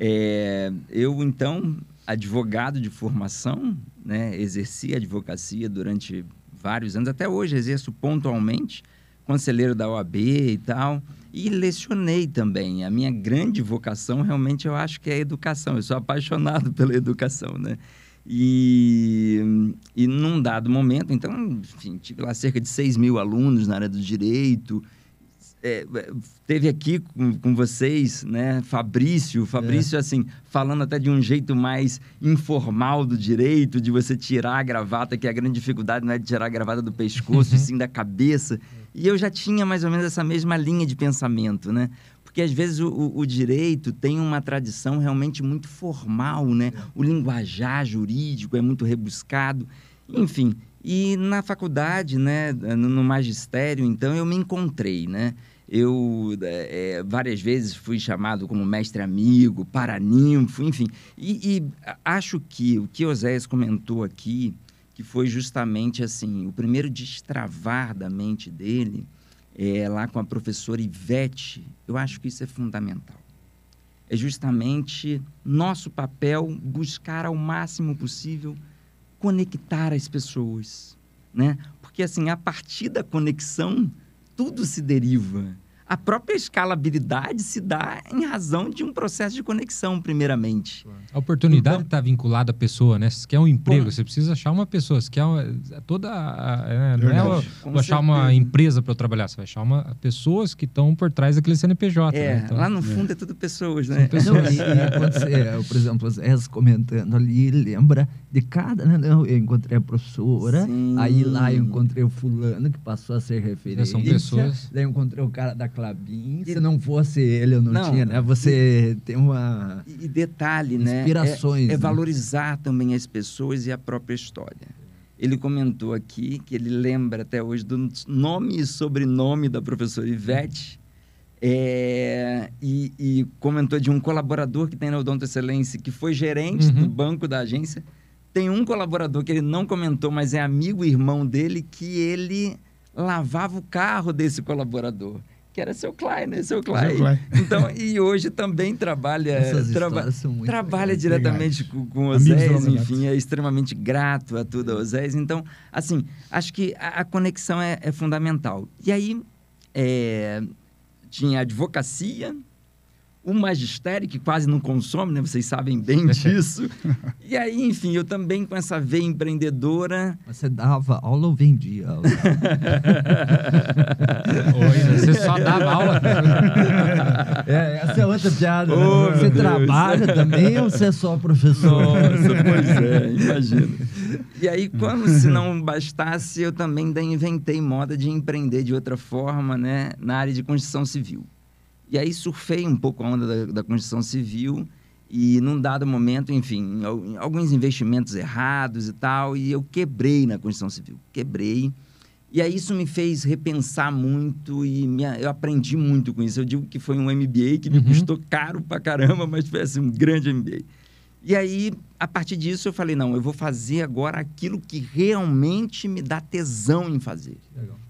[SPEAKER 4] É, eu, então, advogado de formação, né? Exerci a advocacia durante vários anos. Até hoje exerço pontualmente, conselheiro da OAB e tal. E lecionei também. A minha grande vocação, realmente, eu acho que é a educação. Eu sou apaixonado pela educação, né? E, e num dado momento, então, enfim, tive lá cerca de 6 mil alunos na área do direito. É, é, teve aqui com, com vocês, né, Fabrício, Fabrício, assim, falando até de um jeito mais informal do direito, de você tirar a gravata, que a grande dificuldade não é de tirar a gravata do pescoço, e sim da cabeça. E eu já tinha mais ou menos essa mesma linha de pensamento, né? Porque às vezes o, o- direito tem uma tradição realmente muito formal, né? O linguajar jurídico é muito rebuscado, enfim. E na faculdade, né, no, magistério, então eu me encontrei, né? Eu é, é, várias vezes fui chamado como mestre amigo, paraninfo, enfim. E, e acho que o que Oséias comentou aqui, que foi justamente assim, o primeiro destravar da mente dele, é, lá com a professora Ivete, eu acho que isso é fundamental. É justamente nosso papel buscar ao máximo possível conectar as pessoas, né? Porque assim, a partir da conexão, tudo se deriva. A própria escalabilidade se dá em razão de um processo de conexão, primeiramente.
[SPEAKER 1] A oportunidade
[SPEAKER 4] Então-
[SPEAKER 1] está vinculada à pessoa, né? Se quer um emprego,
[SPEAKER 4] Com-
[SPEAKER 1] você precisa achar uma pessoa. Se quer uma, toda. a- é, não é vou achar uma empresa para eu trabalhar, você vai achar uma, pessoas que estão por trás daquele CNPJ.
[SPEAKER 4] É,
[SPEAKER 1] né? Então,
[SPEAKER 4] lá no fundo é, tudo pessoas,
[SPEAKER 1] São
[SPEAKER 4] né?
[SPEAKER 1] pessoas.
[SPEAKER 3] Não, e, e quando você, por exemplo, o Zé comentando ali, lembra de cada. Né? Não, eu encontrei a professora,
[SPEAKER 4] Sim.
[SPEAKER 3] aí lá eu encontrei o fulano que passou a ser referência.
[SPEAKER 1] são pessoas.
[SPEAKER 3] Daí eu encontrei o cara da Clabin. Se não fosse ele, eu não,
[SPEAKER 4] Não.
[SPEAKER 3] tinha, né? Você tem uma.
[SPEAKER 4] E e detalhe, né?
[SPEAKER 3] Inspirações,
[SPEAKER 4] É, é
[SPEAKER 3] né?
[SPEAKER 4] valorizar também as pessoas e a própria história. Ele comentou aqui que ele lembra até hoje do nome e sobrenome da professora Ivete. é, e, e comentou de um colaborador que tem na Odonto Excelência, que foi gerente
[SPEAKER 1] Uhum.
[SPEAKER 4] do banco da agência. Tem um colaborador que ele não comentou, mas é amigo e irmão dele, que ele lavava o carro desse colaborador, que era seu Klein, né? Seu Klein.
[SPEAKER 2] Seu Klein.
[SPEAKER 4] Então, e hoje também trabalha, traba- trabalha
[SPEAKER 3] legais.
[SPEAKER 4] diretamente com, com
[SPEAKER 2] Amigos
[SPEAKER 4] Osés, enfim, é extremamente grato a tudo a Osés. Então, assim, acho que a, a conexão é, é fundamental. E aí, é, tinha advocacia, o magistério, que quase não consome, né? Vocês sabem bem disso. e aí, enfim, eu também com essa veia empreendedora.
[SPEAKER 3] Você dava aula ou vendia aula?
[SPEAKER 1] Oi, você só dava aula?
[SPEAKER 3] é, essa é outra piada.
[SPEAKER 4] Oh,
[SPEAKER 3] né? Você
[SPEAKER 4] Deus.
[SPEAKER 3] trabalha também ou você é só professor?
[SPEAKER 4] Nossa, pois é, imagina. E aí, como se não bastasse, eu também ainda inventei moda de empreender de outra forma, né? Na área de construção civil. E aí surfei um pouco a onda da, da construção civil e num dado momento, enfim, alguns investimentos errados e tal, e eu quebrei na construção civil. Quebrei. E aí isso me fez repensar muito e me- eu aprendi muito com isso. Eu digo que foi um MBA que me
[SPEAKER 1] Uhum.
[SPEAKER 4] custou caro pra caramba, mas foi assim, um grande MBA. E aí, a partir disso, eu falei, não, eu vou fazer agora aquilo que realmente me dá tesão em fazer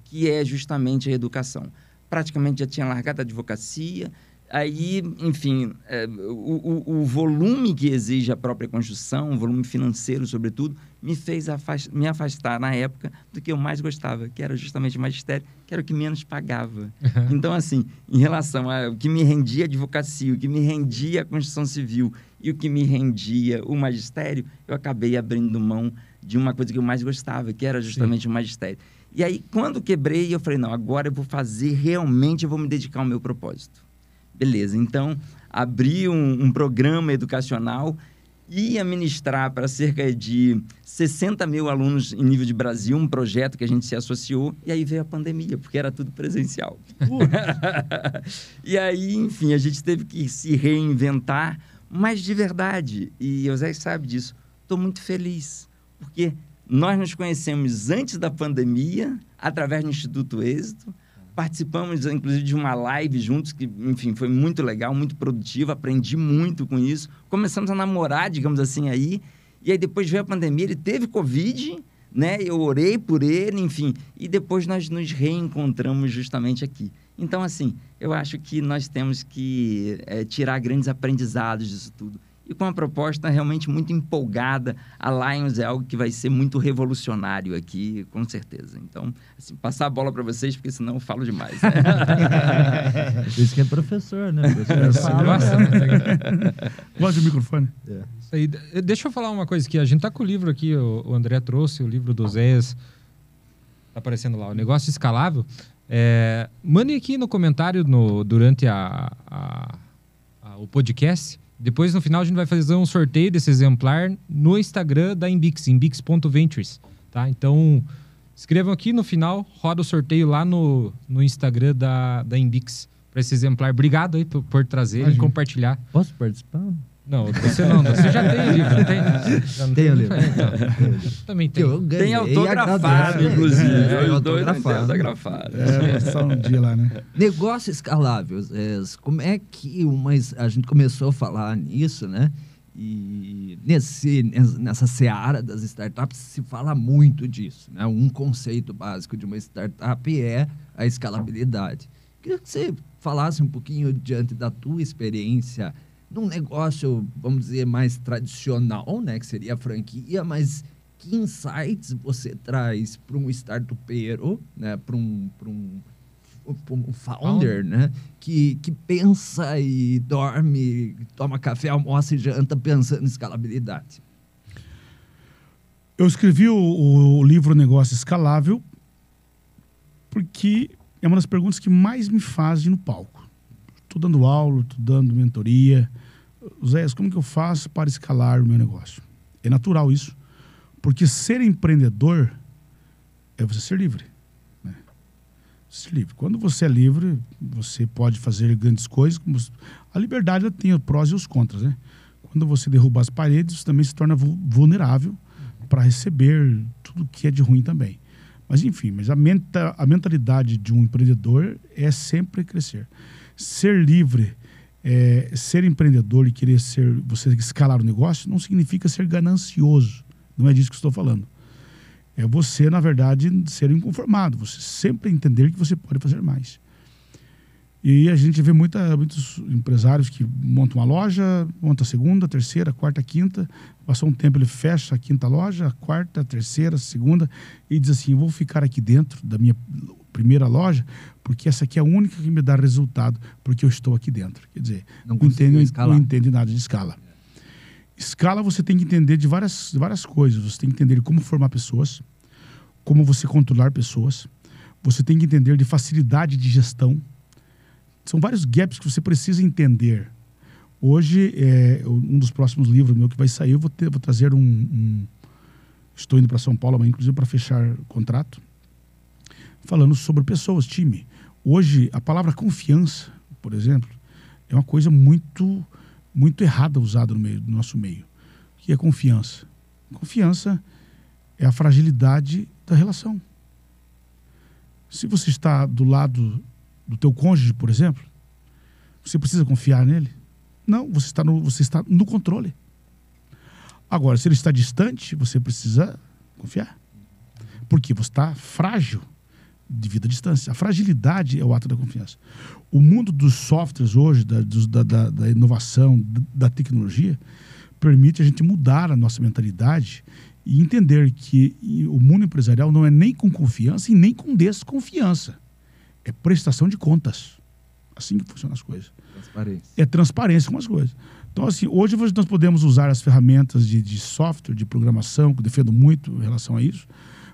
[SPEAKER 4] que é justamente a educação. Praticamente já tinha largado a advocacia, aí, enfim, é, o, o- o volume que exige a própria construção, o volume financeiro, sobretudo, me fez afas- me afastar, na época, do que eu mais gostava, que era justamente o magistério, que era o que menos pagava. Então, assim, em relação ao que me rendia a advocacia, o que me rendia a construção civil e o que me rendia o magistério, eu acabei abrindo mão de uma coisa que eu mais gostava, que era justamente o magistério. E aí, quando quebrei, eu falei, não, agora eu vou fazer realmente, eu vou me dedicar ao meu propósito. Beleza, então, abri um, um programa educacional, ia ministrar para cerca de 60 mil alunos em nível de Brasil, um projeto que a gente se associou, e aí veio a pandemia, porque era tudo presencial. e aí, enfim, a gente teve que se reinventar, mas de verdade, e o Zé sabe disso, estou muito feliz, porque nós nos conhecemos antes da pandemia, através do Instituto Êxito, participamos, inclusive, de uma live juntos, que, enfim, foi muito legal, muito produtiva, aprendi muito com isso. Começamos a namorar, digamos assim, aí, e aí depois veio a pandemia, ele teve Covid, né? Eu orei por ele, enfim, e depois nós nos reencontramos justamente aqui. Então, assim, eu acho que nós temos que eh, tirar grandes aprendizados disso tudo. E com uma proposta realmente muito empolgada, a Lions é algo que vai ser muito revolucionário aqui, com certeza. Então, assim, passar a bola para vocês, porque senão eu falo demais. né?
[SPEAKER 3] Por isso que é professor, né? Professor
[SPEAKER 2] É,
[SPEAKER 3] fala.
[SPEAKER 1] Nossa,
[SPEAKER 2] Gosta do microfone?
[SPEAKER 1] Isso aí. De- Deixa eu falar uma coisa aqui. A gente tá com o livro aqui, o, o André trouxe o livro do Zéias. Tá aparecendo lá, o negócio escalável. É, mande aqui no comentário no, durante a, a- a- o podcast. Depois, no final, a gente vai fazer um sorteio desse exemplar no Instagram da Imbix, imbix.ventures. Tá? Então, escrevam aqui no final, roda o sorteio lá no, no Instagram da, da Imbix para esse exemplar. Obrigado aí por, por trazer e
[SPEAKER 2] Imagina.
[SPEAKER 1] compartilhar.
[SPEAKER 3] Posso participar?
[SPEAKER 1] Não, você não. Você já tem o livro, não tem? Já não
[SPEAKER 3] Tenho o
[SPEAKER 1] tem?
[SPEAKER 3] livro.
[SPEAKER 1] Então, também tem.
[SPEAKER 3] Eu ganhei,
[SPEAKER 4] Tem autografado, inclusive.
[SPEAKER 3] É,
[SPEAKER 4] tem
[SPEAKER 3] autografado.
[SPEAKER 4] autografado.
[SPEAKER 2] É, só um dia lá, né?
[SPEAKER 3] Negócio escalável. é, como é que uma, a gente começou a falar nisso, né? E nesse, nessa seara das startups se fala muito disso. Né? Um conceito básico de uma startup é a escalabilidade. Queria que você falasse um pouquinho diante da tua experiência num negócio, vamos dizer, mais tradicional, né? Que seria a franquia, mas que insights você traz para um startupeiro, né? Para um, pra um, pra um founder, né? Que, que pensa e dorme, toma café, almoça e janta pensando em escalabilidade.
[SPEAKER 2] Eu escrevi o, o livro Negócio Escalável porque é uma das perguntas que mais me fazem no palco. Estou dando aula, estou dando mentoria. Zé, como que eu faço para escalar o meu negócio? É natural isso, porque ser empreendedor é você ser livre. né? Ser livre. Quando você é livre, você pode fazer grandes coisas. A liberdade tem os prós e os contras, né? Quando você derruba as paredes, você também se torna vu- vulnerável para receber tudo que é de ruim também. Mas enfim, mas a, menta, a mentalidade de um empreendedor é sempre crescer. Ser livre, é, ser empreendedor e querer ser você escalar o negócio não significa ser ganancioso. Não é disso que estou falando. É você, na verdade, ser inconformado. Você sempre entender que você pode fazer mais. E a gente vê muita, muitos empresários que montam uma loja, monta a segunda, a terceira, a quarta, a quinta. Passou um tempo, ele fecha a quinta loja, a quarta, a terceira, a segunda, e diz assim: vou ficar aqui dentro da minha primeira loja, porque essa aqui é a única que me dá resultado, porque eu estou aqui dentro. Quer dizer,
[SPEAKER 3] Não
[SPEAKER 2] entendo,
[SPEAKER 3] escalar.
[SPEAKER 2] não entende nada de escala. Escala você tem que entender de várias, várias coisas. Você tem que entender como formar pessoas, como você controlar pessoas. Você tem que entender de facilidade de gestão. São vários gaps que você precisa entender. Hoje, é, um dos próximos livros meu que vai sair, eu vou, ter, vou trazer um, um- Estou indo para São Paulo inclusive, para fechar contrato. Falando sobre pessoas, time. Hoje, a palavra confiança, por exemplo, é uma coisa muito, muito errada usada no, meio, no nosso meio. O que é confiança? Confiança é a fragilidade da relação. Se você está do lado do teu cônjuge, por exemplo, você precisa confiar nele? Não, você está no, você está no controle. Agora, se ele está distante, você precisa confiar. Porque você está frágil devido à distância. A fragilidade é o ato da confiança. O mundo dos softwares hoje, da, dos- da, da- da inovação, da tecnologia, permite a gente mudar a nossa mentalidade e entender que o mundo empresarial não é nem com confiança e nem com desconfiança. É prestação de contas. Assim que funcionam as coisas
[SPEAKER 3] Transparência.
[SPEAKER 2] é transparência com as coisas. Então, assim, hoje nós podemos usar as ferramentas de, de software, de programação, que eu defendo muito em relação a isso,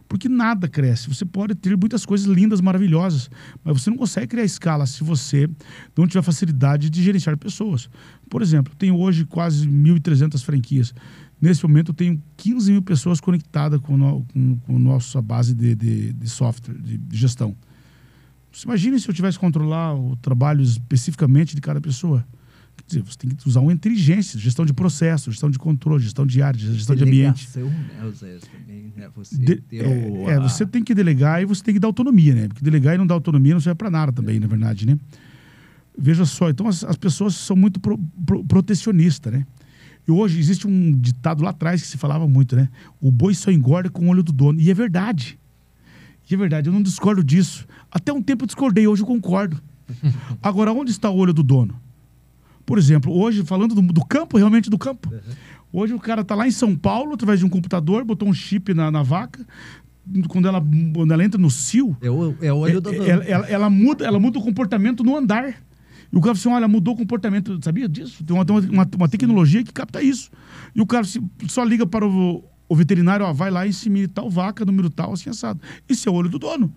[SPEAKER 2] porque nada cresce. Você pode ter muitas coisas lindas, maravilhosas, mas você não consegue criar escala se você não tiver facilidade de gerenciar pessoas. Por exemplo, tenho hoje quase 1.300 franquias. Nesse momento, eu tenho 15 mil pessoas conectadas com, no, com, com a nossa base de, de, de software, de, de gestão. Você imagina se eu tivesse que controlar o trabalho especificamente de cada pessoa. Quer dizer, você tem que usar uma inteligência, gestão de processo, gestão de controle, gestão de área, gestão de ambiente.
[SPEAKER 3] Delegação, né, né? Você
[SPEAKER 2] De- é,
[SPEAKER 3] o-
[SPEAKER 2] é,
[SPEAKER 3] a-
[SPEAKER 2] você tem que delegar e você tem que dar autonomia, né? Porque delegar e não dar autonomia não serve para nada também, na verdade, né? Veja só, então as, as pessoas são muito pro, pro- protecionistas, né? E hoje existe um ditado lá atrás que se falava muito, né? O boi só engorda com o olho do dono. E é verdade. E é verdade, eu não discordo disso. Até um tempo eu discordei, hoje eu concordo. Agora, onde está o olho do dono? Por exemplo, hoje, falando do, do campo, realmente do campo. Hoje o cara está lá em São Paulo, através de um computador, botou um chip na, na vaca. Quando ela, quando ela entra no cio,
[SPEAKER 3] É o, é o olho do
[SPEAKER 2] é-
[SPEAKER 3] dono.
[SPEAKER 2] ela, ela- ela muda, ela muda o comportamento no andar. E o cara assim: olha, mudou o comportamento. Sabia disso? Tem uma, uma, uma- tecnologia que capta isso. E o cara se- só liga para o, o veterinário: ó, vai lá e insemine tal vaca, número tal, assim assado. Isso é o olho do dono.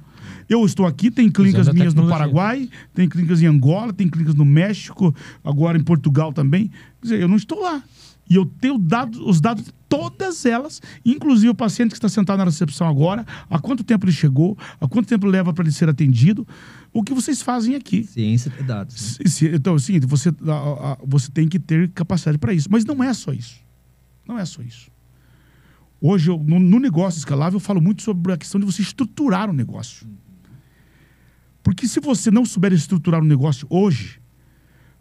[SPEAKER 2] Eu estou aqui, tem clínicas minhas no. Paraguai, tem clínicas em Angola, tem clínicas no México, agora em Portugal também. Quer dizer, eu não estou lá. E eu tenho dado, os dados de todas elas, inclusive o paciente que está sentado na recepção agora, há quanto tempo ele chegou, há quanto tempo leva para ele ser atendido, o que vocês fazem aqui.
[SPEAKER 3] Ciência de dados. né?
[SPEAKER 2] Então, é o seguinte, você tem que ter capacidade para isso. Mas não é só isso. Não é só isso. Hoje, eu- no, no negócio escalável, eu falo muito sobre a questão de você estruturar o negócio. Porque se você não souber estruturar um negócio hoje,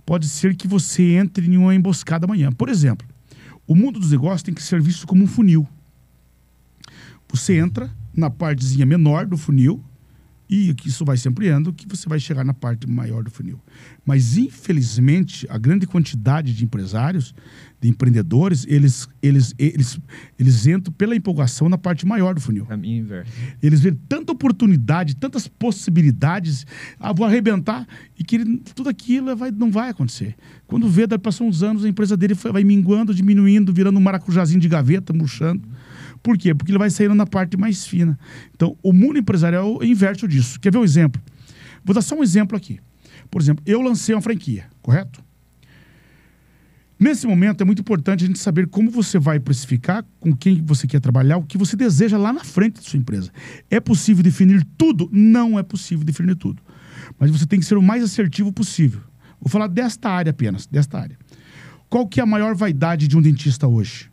[SPEAKER 2] pode ser que você entre em uma emboscada amanhã. Por exemplo, o mundo dos negócios tem que ser visto como um funil. Você entra na partezinha menor do funil e isso vai se ampliando, que você vai chegar na parte maior do funil. Mas, infelizmente, a grande quantidade de empresários, de empreendedores, eles, eles, eles, eles entram pela empolgação na parte maior do funil.
[SPEAKER 3] Caminho inverso.
[SPEAKER 2] Eles veem tanta oportunidade, tantas possibilidades, ah, vou arrebentar, e que ele- tudo aquilo vai, não vai acontecer. Quando vê, daí passam uns anos, a empresa dele vai minguando, diminuindo, virando um maracujazinho de gaveta, murchando. Por quê? Porque ele vai saindo na parte mais fina. Então, o mundo empresarial inverte disso. Quer ver um exemplo? Vou dar só um exemplo aqui. Por exemplo, eu lancei uma franquia, correto? Nesse momento é muito importante a gente saber como você vai precificar, com quem você quer trabalhar, o que você deseja lá na frente da sua empresa. É possível definir tudo? Não é possível definir tudo. Mas você tem que ser o mais assertivo possível. Vou falar desta área apenas, desta área. Qual que é a maior vaidade de um dentista hoje?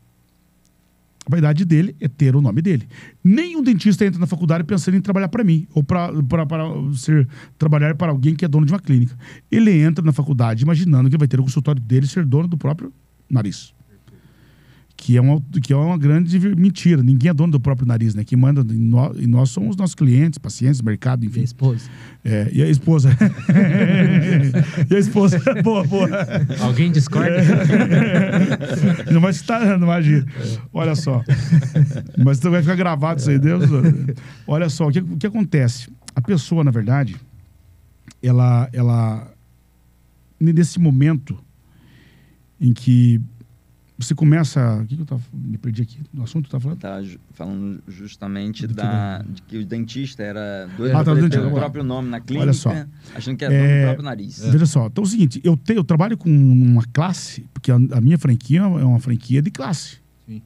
[SPEAKER 2] A vaidade dele é ter o nome dele. Nenhum dentista entra na faculdade pensando em trabalhar para mim ou para ser trabalhar para alguém que é dono de uma clínica. Ele entra na faculdade imaginando que vai ter o consultório dele ser dono do próprio nariz. Que é, uma, que é uma grande mentira. Ninguém é dono do próprio nariz, né? Quem manda em nós, e nós somos os nossos clientes, pacientes, mercado,
[SPEAKER 3] E a
[SPEAKER 2] enfim.
[SPEAKER 3] esposa.
[SPEAKER 2] É, e a esposa. e a esposa. boa, boa.
[SPEAKER 1] Alguém discorda?
[SPEAKER 2] Não vai estar, não imagina. Olha só. Mas vai ficar gravado isso aí, Deus. Olha só, o que, o que acontece? a pessoa, na verdade, ela, ela nesse momento em que você começa. O que, que eu tava, me perdi aqui? No assunto que eu falando?
[SPEAKER 4] Tá falando justamente
[SPEAKER 2] Do que
[SPEAKER 4] da, de que o dentista era do
[SPEAKER 2] Ah, tá, dentista.
[SPEAKER 4] o próprio nome na clínica,
[SPEAKER 2] Olha só.
[SPEAKER 4] achando que era
[SPEAKER 2] É,
[SPEAKER 4] do próprio nariz.
[SPEAKER 2] Veja só, então é o seguinte, eu, te, eu trabalho com uma classe, porque a, a minha franquia é uma franquia de classe.
[SPEAKER 3] Sim.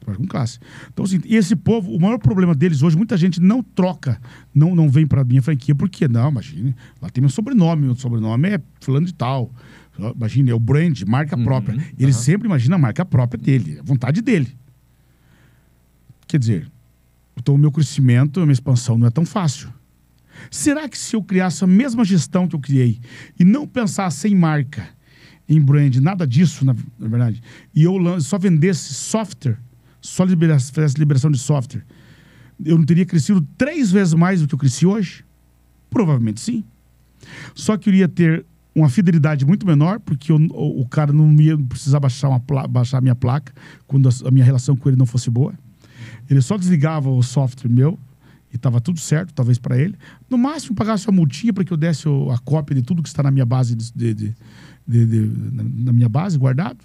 [SPEAKER 2] Trabalho com classe. Então, assim, e esse povo, o maior problema deles hoje, muita gente não troca, não, não vem para minha franquia, porque não, imagine, lá tem meu sobrenome, meu sobrenome é fulano de tal. Imagine, é o brand, marca
[SPEAKER 3] Uhum,
[SPEAKER 2] própria. Ele sempre imagina a marca própria dele, a vontade dele. Quer dizer, então o meu crescimento, a minha expansão não é tão fácil. Será que se eu criasse a mesma gestão que eu criei e não pensasse em marca, em brand, nada disso, na, na verdade, e eu só vendesse software, só libera- fizesse liberação de software, eu não teria crescido três vezes mais do que eu cresci hoje? Provavelmente sim. Só que eu iria ter uma fidelidade muito menor, porque eu- o, o cara não ia precisar baixar, uma baixar a minha placa quando a, a minha relação com ele não fosse boa. Ele só desligava o software meu e estava tudo certo, talvez para ele. No máximo, pagasse uma multinha para que eu desse o- a cópia de tudo que está na minha base, de, de- de- de- na, minha base, guardado.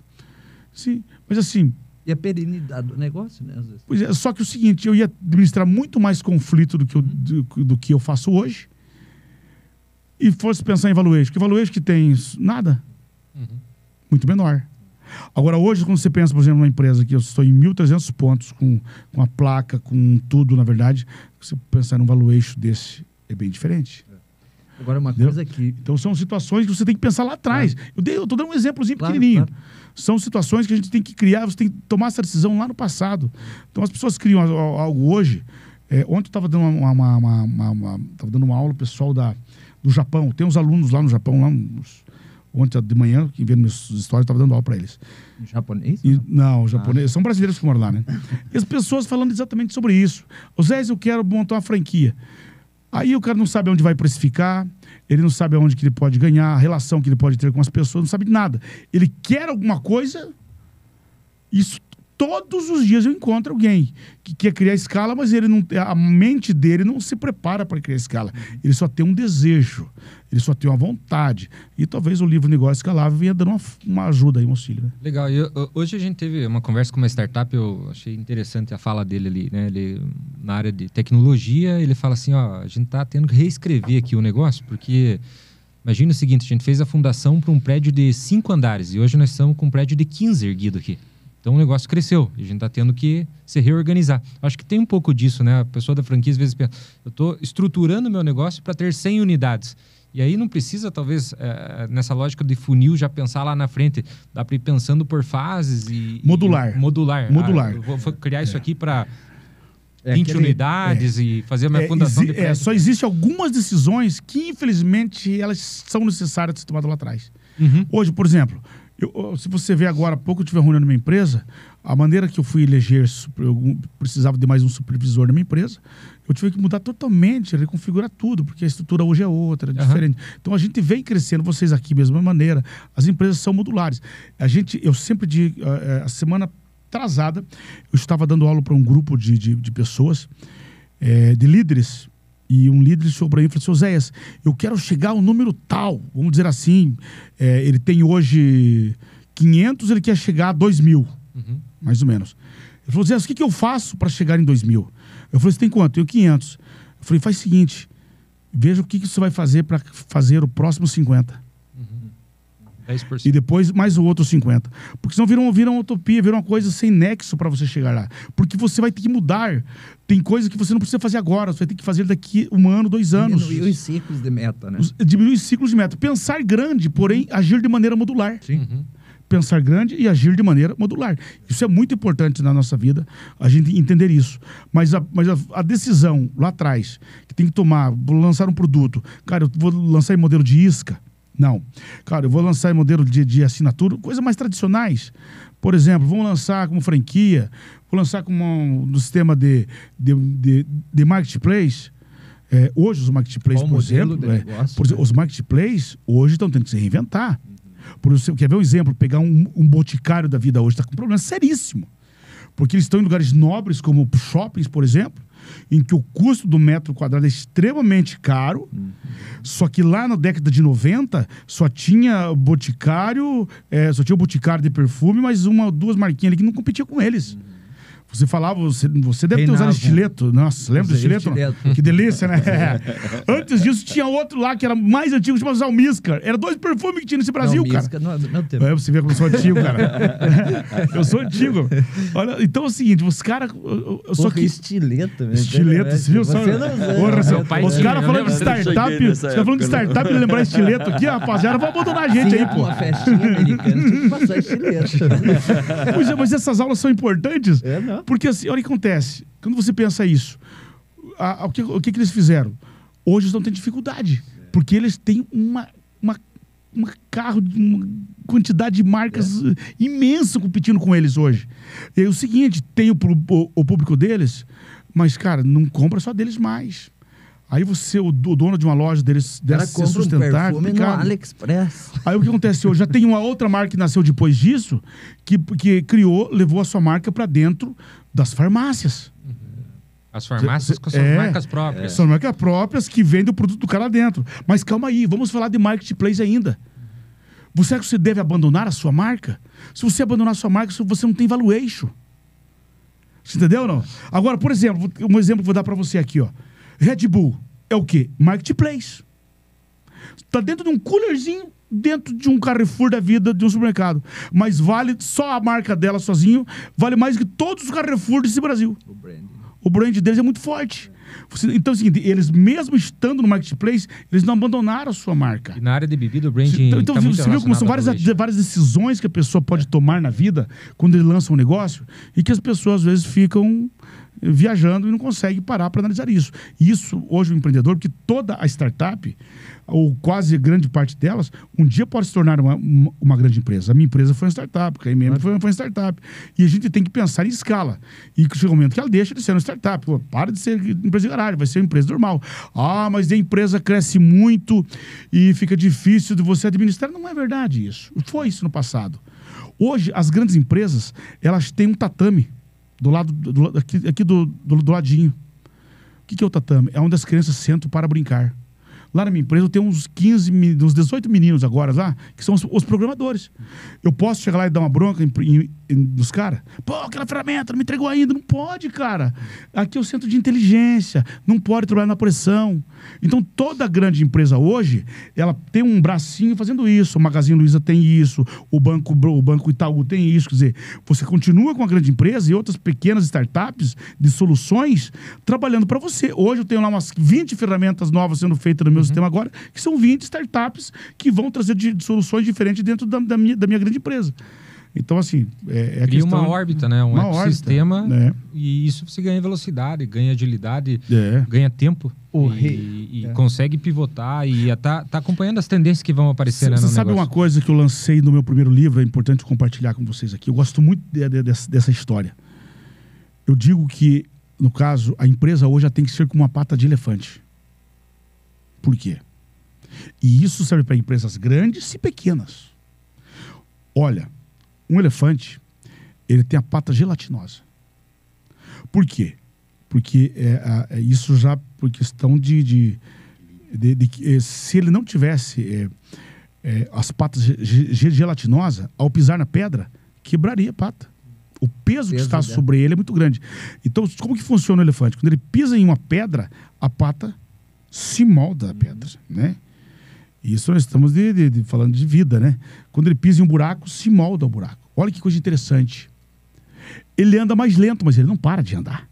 [SPEAKER 2] Sim, mas assim,
[SPEAKER 3] E a perenidade do negócio, né?
[SPEAKER 2] Pois é, só que o seguinte, eu ia administrar muito mais conflito do que eu, do, do que eu faço hoje. E fosse pensar em valuation, que valuation que tem isso? nada, muito menor. Agora, hoje, quando você pensa, por exemplo, numa empresa que eu estou em 1.300 pontos, com, com a placa, com tudo, na verdade, você pensar num valuation desse é bem diferente.
[SPEAKER 3] Agora, uma
[SPEAKER 2] Entendeu?
[SPEAKER 3] coisa que.
[SPEAKER 2] Então, são situações que você tem que pensar lá atrás. Eu dei- Eu estou dando um exemplozinho
[SPEAKER 3] Claro,
[SPEAKER 2] pequenininho.
[SPEAKER 3] claro.
[SPEAKER 2] São situações que a gente tem que criar, você tem que tomar essa decisão lá no passado. Então, as pessoas criam algo hoje. É, ontem eu estava dando uma, uma, uma- uma- dando uma aula pessoal da, do Japão. Tem uns alunos lá no Japão, lá uns- ontem de manhã, que vendo minhas histórias, estava dando aula para eles.
[SPEAKER 3] Japonês?
[SPEAKER 2] E-
[SPEAKER 3] não?
[SPEAKER 2] os japoneses, são brasileiros que moram lá, né? E as pessoas falando exatamente sobre isso. O Zé, eu quero montar uma franquia. Aí o cara não sabe onde vai precificar, ele não sabe aonde que ele pode ganhar, a relação que ele pode ter com as pessoas, não sabe de nada. Ele quer alguma coisa, isso todos os dias eu encontro alguém que quer criar escala, mas ele não, a mente dele não se prepara para criar escala. Ele só tem um desejo, ele só tem uma vontade. E talvez o livro Negócio Escalável venha dando uma, uma ajuda aí, um auxílio. Né?
[SPEAKER 1] Legal. Hoje a gente teve uma conversa com uma startup, eu achei interessante a fala dele ali, né? Ele, na área de tecnologia, ele fala assim, ó, a gente tá tendo que reescrever aqui o negócio, porque imagina o seguinte, a gente fez a fundação para um prédio de cinco andares e hoje nós estamos com um prédio de 15 erguido aqui. Então o negócio cresceu e a gente está tendo que se reorganizar. Acho que tem um pouco disso, né? A pessoa da franquia às vezes pensa, eu estou estruturando meu negócio para ter 100 unidades. E aí não precisa, talvez, eh, nessa lógica de funil, já pensar lá na frente. Dá para ir pensando por fases e...
[SPEAKER 2] Modular.
[SPEAKER 1] e- modular.
[SPEAKER 2] Modular.
[SPEAKER 1] Ah, vou, vou criar isso aqui para
[SPEAKER 3] É
[SPEAKER 1] 20
[SPEAKER 3] aquele-
[SPEAKER 1] unidades e fazer uma
[SPEAKER 2] É,
[SPEAKER 1] fundação de
[SPEAKER 2] é,
[SPEAKER 1] prédio.
[SPEAKER 2] só existem algumas decisões que, infelizmente, elas são necessárias de ser tomadas lá atrás.
[SPEAKER 1] Uhum.
[SPEAKER 2] Hoje, por exemplo, eu- se você vê agora, há pouco eu tive reunião na minha empresa, a maneira que eu fui eleger, eu precisava de mais um supervisor na minha empresa, eu tive que mudar totalmente, reconfigurar tudo, porque a estrutura hoje é outra, é
[SPEAKER 1] Aham.
[SPEAKER 2] diferente. Então a gente vem crescendo, vocês aqui, mesma maneira, as empresas são modulares. A gente, eu sempre digo, eh, eh, a semana atrasada, eu estava dando aula para um grupo de, de, de pessoas, eh, de líderes, e um líder chegou para mim e falou: Seu Zéias, eu quero chegar ao número tal, vamos dizer assim, eh, ele tem hoje 500, ele quer chegar a 2 mil,
[SPEAKER 1] Uhum.
[SPEAKER 2] mais ou menos. Ele falou: Zéias, o que, que eu faço para chegar em 2 mil? Eu falei: Você tem quanto? Eu tenho 500. Eu falei: Faz o seguinte, veja o que, que você vai fazer para fazer o próximo 50.
[SPEAKER 1] 10%.
[SPEAKER 2] E depois mais o outro 50. Porque senão vira, um- vira uma utopia, vira uma coisa sem nexo para você chegar lá. Porque você vai ter que mudar. Tem coisa que você não precisa fazer agora, você vai ter que fazer daqui um ano, dois anos.
[SPEAKER 3] Diminuir os ciclos de meta, né?
[SPEAKER 2] Diminuir os ciclos de meta. Pensar grande, porém agir de maneira modular.
[SPEAKER 1] Uhum.
[SPEAKER 2] Pensar grande e agir de maneira modular. Isso é muito importante na nossa vida, a gente entender isso. Mas a, mas a, a decisão lá atrás, que tem que tomar, vou lançar um produto. Cara, eu vou lançar em modelo de isca. Não. Cara, eu vou lançar em modelo de, de assinatura, coisas mais tradicionais. Por exemplo, vamos lançar como franquia, vou lançar como um, no sistema de, de, de, de marketplace. É, hoje os marketplaces,
[SPEAKER 3] Qual
[SPEAKER 2] por exemplo, é,
[SPEAKER 3] negócio,
[SPEAKER 2] por exemplo,
[SPEAKER 3] né?
[SPEAKER 2] os marketplaces hoje estão tendo que se reinventar. Por exemplo, quer ver um exemplo? Pegar um, um boticário da vida hoje está com um problema seríssimo. Porque eles estão em lugares nobres, como shoppings, por exemplo, em que o custo do metro quadrado é extremamente caro, só que lá na década de 90 só tinha boticário, é, só tinha o boticário de perfume, mas uma duas marquinhas ali que não competia com eles. Você falava, você, você deve ter
[SPEAKER 3] Reinava.
[SPEAKER 2] usado estileto. Nossa, lembra do estileto?
[SPEAKER 3] estileto.
[SPEAKER 2] Que delícia, né? Antes disso, tinha outro lá que era mais antigo, chamado Zalmiscar. Era dois perfumes que tinha nesse Brasil,
[SPEAKER 3] não,
[SPEAKER 2] cara.
[SPEAKER 3] Misca, não, não tem.
[SPEAKER 2] É, você vê como eu sou antigo, cara. eu sou antigo. Olha, então é o seguinte, os caras. Só que.
[SPEAKER 3] estileto, mesmo.
[SPEAKER 2] Estileto, você viu? Só...
[SPEAKER 3] Você não usa,
[SPEAKER 2] Porra,
[SPEAKER 3] né?
[SPEAKER 2] seu- os caras falando de
[SPEAKER 4] cheguei
[SPEAKER 2] startup, os caras falando de
[SPEAKER 4] né?
[SPEAKER 2] startup e lembrar estileto aqui, rapaziada, vai abandonar a gente aí,
[SPEAKER 3] Sim,
[SPEAKER 2] pô.
[SPEAKER 3] Uma festinha americana, tinha que passar estileto.
[SPEAKER 2] Pois é, mas essas aulas são importantes.
[SPEAKER 3] É, não.
[SPEAKER 2] Porque assim, olha o que acontece. Quando você pensa isso, a- a- o, que, o que que eles fizeram? Hoje eles não têm dificuldade. Porque eles têm uma, uma, uma carro, uma quantidade de marcas eh, imensa competindo com eles hoje. E aí, o seguinte, tem o, o- o público deles, mas, cara, não compra só deles mais. Aí você, o, do- o dono de uma loja deles, deve se
[SPEAKER 3] um
[SPEAKER 2] sustentar.
[SPEAKER 3] perfume no. AliExpress.
[SPEAKER 2] Aí o que acontece hoje? Já tem uma outra marca que nasceu depois disso, que, que criou, levou a sua marca para dentro das farmácias.
[SPEAKER 1] As farmácias com suas
[SPEAKER 2] É.
[SPEAKER 1] marcas próprias.
[SPEAKER 2] São marcas próprias que vendem o produto do cara lá dentro. Mas calma aí, vamos falar de marketplace ainda. Você acha que você deve abandonar a sua marca? Se você abandonar a sua marca, você não tem valuation. Você entendeu ou não? Agora, por exemplo, um exemplo que eu vou dar para você aqui, ó. Red Bull é o quê? Marketplace. Tá dentro de um coolerzinho, dentro de um Carrefour da vida, de um supermercado. Mas vale só a marca dela sozinho, vale mais que todos os Carrefour desse Brasil.
[SPEAKER 3] O branding.
[SPEAKER 2] O brand deles é muito forte. Então é o seguinte, eles mesmo estando no marketplace, eles não abandonaram a sua marca.
[SPEAKER 1] E na área de bebida, o branding
[SPEAKER 2] Então, então
[SPEAKER 1] tá muito
[SPEAKER 2] você viu como são várias, várias decisões que a pessoa pode tomar na vida quando ele lança um negócio e que as pessoas às vezes ficam viajando e não conseguem parar para analisar isso. Isso, hoje, o empreendedor, porque toda a startup, ou quase grande parte delas, um dia pode se tornar uma, uma, grande empresa. A minha empresa foi uma startup, a IMM foi, foi uma startup. E a gente tem que pensar em escala. E chega um momento que ela deixa de ser uma startup. Pô, para de ser empresa de garagem, vai ser uma empresa normal. Ah, mas a empresa cresce muito e fica difícil de você administrar. Não é verdade isso. Foi isso no passado. Hoje, as grandes empresas, elas têm um tatame do lado, do, aqui, aqui do, do, do ladinho. O que, que é o tatame? É onde as crianças sentam para brincar. Lá na minha empresa eu tenho uns 15, meni- uns 18 meninos agora lá, que são os, os programadores. Eu posso chegar lá e dar uma bronca em, em- em- nos caras? Pô, aquela ferramenta não me entregou ainda. Não pode, cara. Aqui é o centro de inteligência. Não pode trabalhar na pressão. Então, toda grande empresa hoje, ela tem um bracinho fazendo isso. O Magazine Luiza tem isso. O Banco, o banco Itaú tem isso. Quer dizer, você continua com a grande empresa e outras pequenas startups de soluções trabalhando para você. Hoje eu tenho lá umas 20 ferramentas novas sendo feitas no meu sistema agora, que são 20 startups que vão trazer de, de soluções diferentes dentro da, da minha, da minha grande empresa. Então, assim, é, é
[SPEAKER 1] Cria uma órbita, né? Um
[SPEAKER 2] Uma órbita,
[SPEAKER 1] ecossistema.
[SPEAKER 2] né?
[SPEAKER 1] E isso você ganha velocidade, ganha agilidade,
[SPEAKER 2] É.
[SPEAKER 1] ganha tempo.
[SPEAKER 3] O
[SPEAKER 1] e
[SPEAKER 3] rei-
[SPEAKER 1] e
[SPEAKER 3] é.
[SPEAKER 1] consegue pivotar e tá, tá acompanhando as tendências que vão aparecer né,
[SPEAKER 2] Você
[SPEAKER 1] no
[SPEAKER 2] sabe
[SPEAKER 1] negócio.
[SPEAKER 2] uma coisa que eu lancei no meu primeiro livro, é importante compartilhar com vocês aqui. Eu gosto muito de- de- dessa, dessa história. Eu digo que, no caso, a empresa hoje já tem que ser com uma pata de elefante. Por quê? E isso serve para empresas grandes e pequenas. Olha, um elefante, ele tem a pata gelatinosa. Por quê? Porque é, é isso já por questão de, de, de- de que, eh, se ele não tivesse eh, eh, as patas ge- ge- gelatinosas, ao pisar na pedra, quebraria a pata. O peso, que
[SPEAKER 3] Peso
[SPEAKER 2] está
[SPEAKER 3] dela.
[SPEAKER 2] sobre ele é muito grande. Então, como que funciona o elefante? Quando ele pisa em uma pedra, a pata se molda a pedra, né? Isso nós estamos de- de- de- falando de vida, né? Quando ele pisa em um buraco, se molda o buraco. Olha que coisa interessante. Ele anda mais lento, mas ele não para de andar.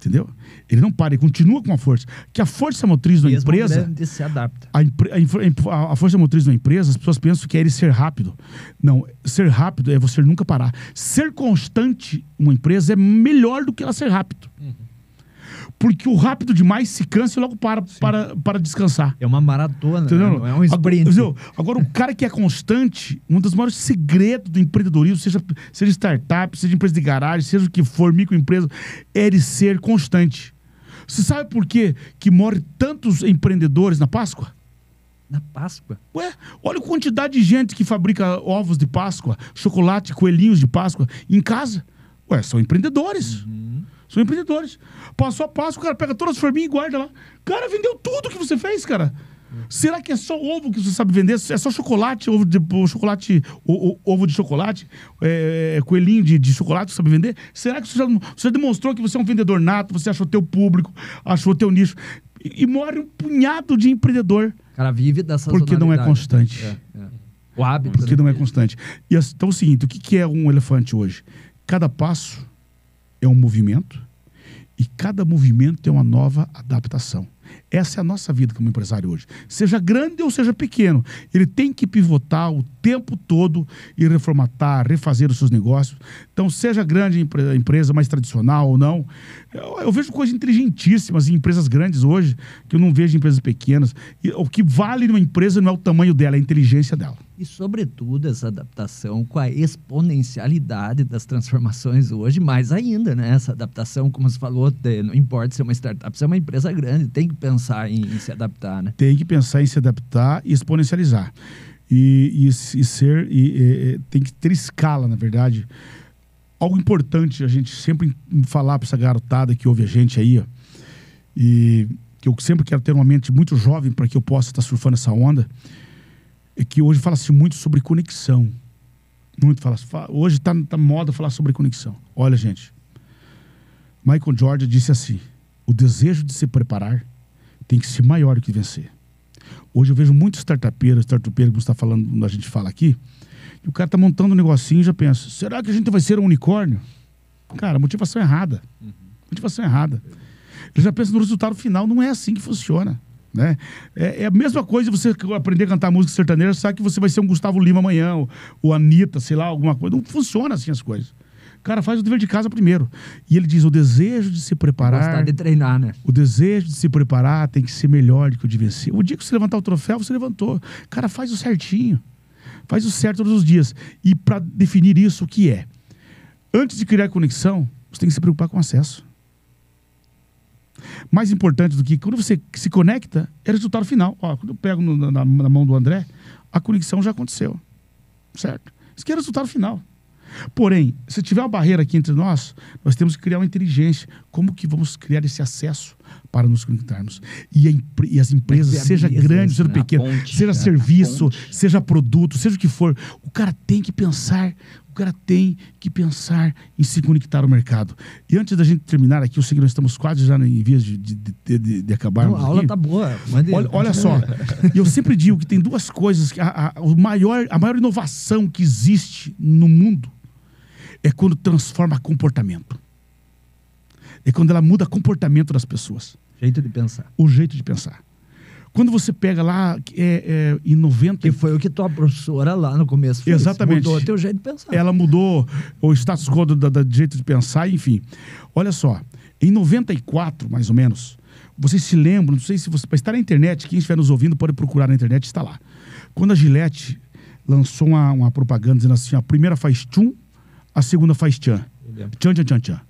[SPEAKER 2] Entendeu? Ele não para, ele continua com a força. Que a força motriz da empresa
[SPEAKER 3] se adapta.
[SPEAKER 2] a, a a- força motriz da empresa, as pessoas pensam que é ele ser rápido. Não, ser rápido é você nunca parar. Ser constante uma empresa é melhor do que ela ser rápido. Porque o rápido demais se cansa e logo para, para, para descansar.
[SPEAKER 3] É uma maratona,
[SPEAKER 2] Entendeu?
[SPEAKER 3] não é um sprint.
[SPEAKER 2] Agora, agora, o cara que é constante, um dos maiores segredos do empreendedorismo, seja, seja startup, seja empresa de garagem, seja o que for, microempresa, é ele ser constante. Você sabe por quê que morrem tantos empreendedores na Páscoa?
[SPEAKER 3] Na Páscoa.
[SPEAKER 2] Ué, olha a quantidade de gente que fabrica ovos de Páscoa, chocolate, coelhinhos de Páscoa em casa. Ué, são empreendedores.
[SPEAKER 1] Uhum.
[SPEAKER 2] São empreendedores. Passo a passo, o cara pega todas as forminhas e guarda lá. Cara, vendeu tudo que você fez, cara. Será que é só ovo que você sabe vender? É só chocolate, ovo de chocolate, o, ovo de chocolate, é, coelhinho de, de chocolate que você sabe vender? Será que você já, você demonstrou que você é um vendedor nato, você achou teu público, achou teu nicho? E, e morre um punhado de empreendedor
[SPEAKER 3] O cara vive dessa
[SPEAKER 2] porque não é
[SPEAKER 3] sazonalidade.
[SPEAKER 2] constante.
[SPEAKER 3] É, é. O hábito.
[SPEAKER 2] Porque
[SPEAKER 3] né?
[SPEAKER 2] não é constante. E então é o seguinte: o que, que é um elefante hoje? Cada passo é um movimento e cada movimento é uma nova adaptação. Essa é a nossa vida como empresário hoje. Seja grande ou seja pequeno, ele tem que pivotar o tempo todo e reformatar, refazer os seus negócios. Então, seja grande a empresa mais tradicional ou não, eu, eu vejo coisas inteligentíssimas em empresas grandes hoje que eu não vejo em empresas pequenas. E o que vale numa empresa não é o tamanho dela, é a inteligência dela.
[SPEAKER 3] E, sobretudo, essa adaptação com a exponencialidade das transformações hoje, mais ainda, né? Essa adaptação, como você falou, não importa se é uma startup, se é uma empresa grande, tem que pensar em, em se adaptar, né?
[SPEAKER 2] tem que pensar em se adaptar e exponencializar. E, e, e ser. E, e, tem que ter escala, na verdade. Algo importante a gente sempre falar para essa garotada que ouve a gente aí, ó, e que eu sempre quero ter uma mente muito jovem para que eu possa estar surfando essa onda, que hoje fala-se muito sobre conexão. Muito fala, fa- hoje está tá moda falar sobre conexão. Olha, gente. Michael Jordan disse assim: o desejo de se preparar tem que ser maior do que vencer. Hoje eu vejo muitos startupeiros, startupeiros, como está falando, a gente fala aqui, e o cara está montando um negocinho e já pensa: será que a gente vai ser um unicórnio? Cara, motivação errada. Motivação errada. Ele já pensa no resultado final, não é assim que funciona. Né? É, é a mesma coisa você aprender a cantar música sertaneja, sabe que você vai ser um Gustavo Lima amanhã, ou, ou Anitta, sei lá, alguma coisa. Não funciona assim as coisas. Cara, faz o dever de casa primeiro. E ele diz: o desejo de se preparar.
[SPEAKER 3] Gostar de treinar, né?
[SPEAKER 2] O desejo de se preparar tem que ser melhor do que o de vencer. O dia que você levantar o troféu, você levantou. Cara, faz o certinho. Faz o certo todos os dias. E para definir isso, o que é? Antes de criar conexão, você tem que se preocupar com acesso. Mais importante do que quando você se conecta, é o resultado final. Ó, quando eu pego no- na, na mão do André, a conexão já aconteceu. Certo? Isso aqui é o resultado final. Porém, se tiver uma barreira aqui entre nós, nós temos que criar uma inteligência. Como que vamos criar esse acesso para nos conectarmos? E, a e as empresas,
[SPEAKER 3] Mas
[SPEAKER 2] seja
[SPEAKER 3] viabiliza
[SPEAKER 2] grande, seja pequena,
[SPEAKER 4] ponte,
[SPEAKER 2] seja serviço, seja produto, seja o que for, o cara tem que pensar, o cara tem que pensar em se conectar ao mercado. E antes da gente terminar aqui, eu sei que nós estamos quase já em vias de, de, de, de, de acabarmos
[SPEAKER 3] Não, a aula tá boa.
[SPEAKER 2] Olha, olha só, eu sempre digo que tem duas coisas que a, a, o maior, a maior inovação que existe no mundo é quando transforma comportamento. É quando ela muda comportamento das pessoas,
[SPEAKER 3] Jeito de pensar.
[SPEAKER 2] o jeito de pensar. Quando você pega lá é, é, em 90
[SPEAKER 3] Que foi o que tua professora lá no começo fez.
[SPEAKER 2] Exatamente.
[SPEAKER 3] Mudou teu jeito de pensar.
[SPEAKER 2] ela mudou o status quo do, da- do jeito de pensar, enfim. Olha só, em 94, mais ou menos, vocês se lembram, não sei se você. Está na internet, quem estiver nos ouvindo pode procurar na internet, está lá. Quando a Gillette lançou uma, uma propaganda dizendo assim: a primeira faz tchum, a segunda faz tchan. Tchan, tchan, tchan, tchan.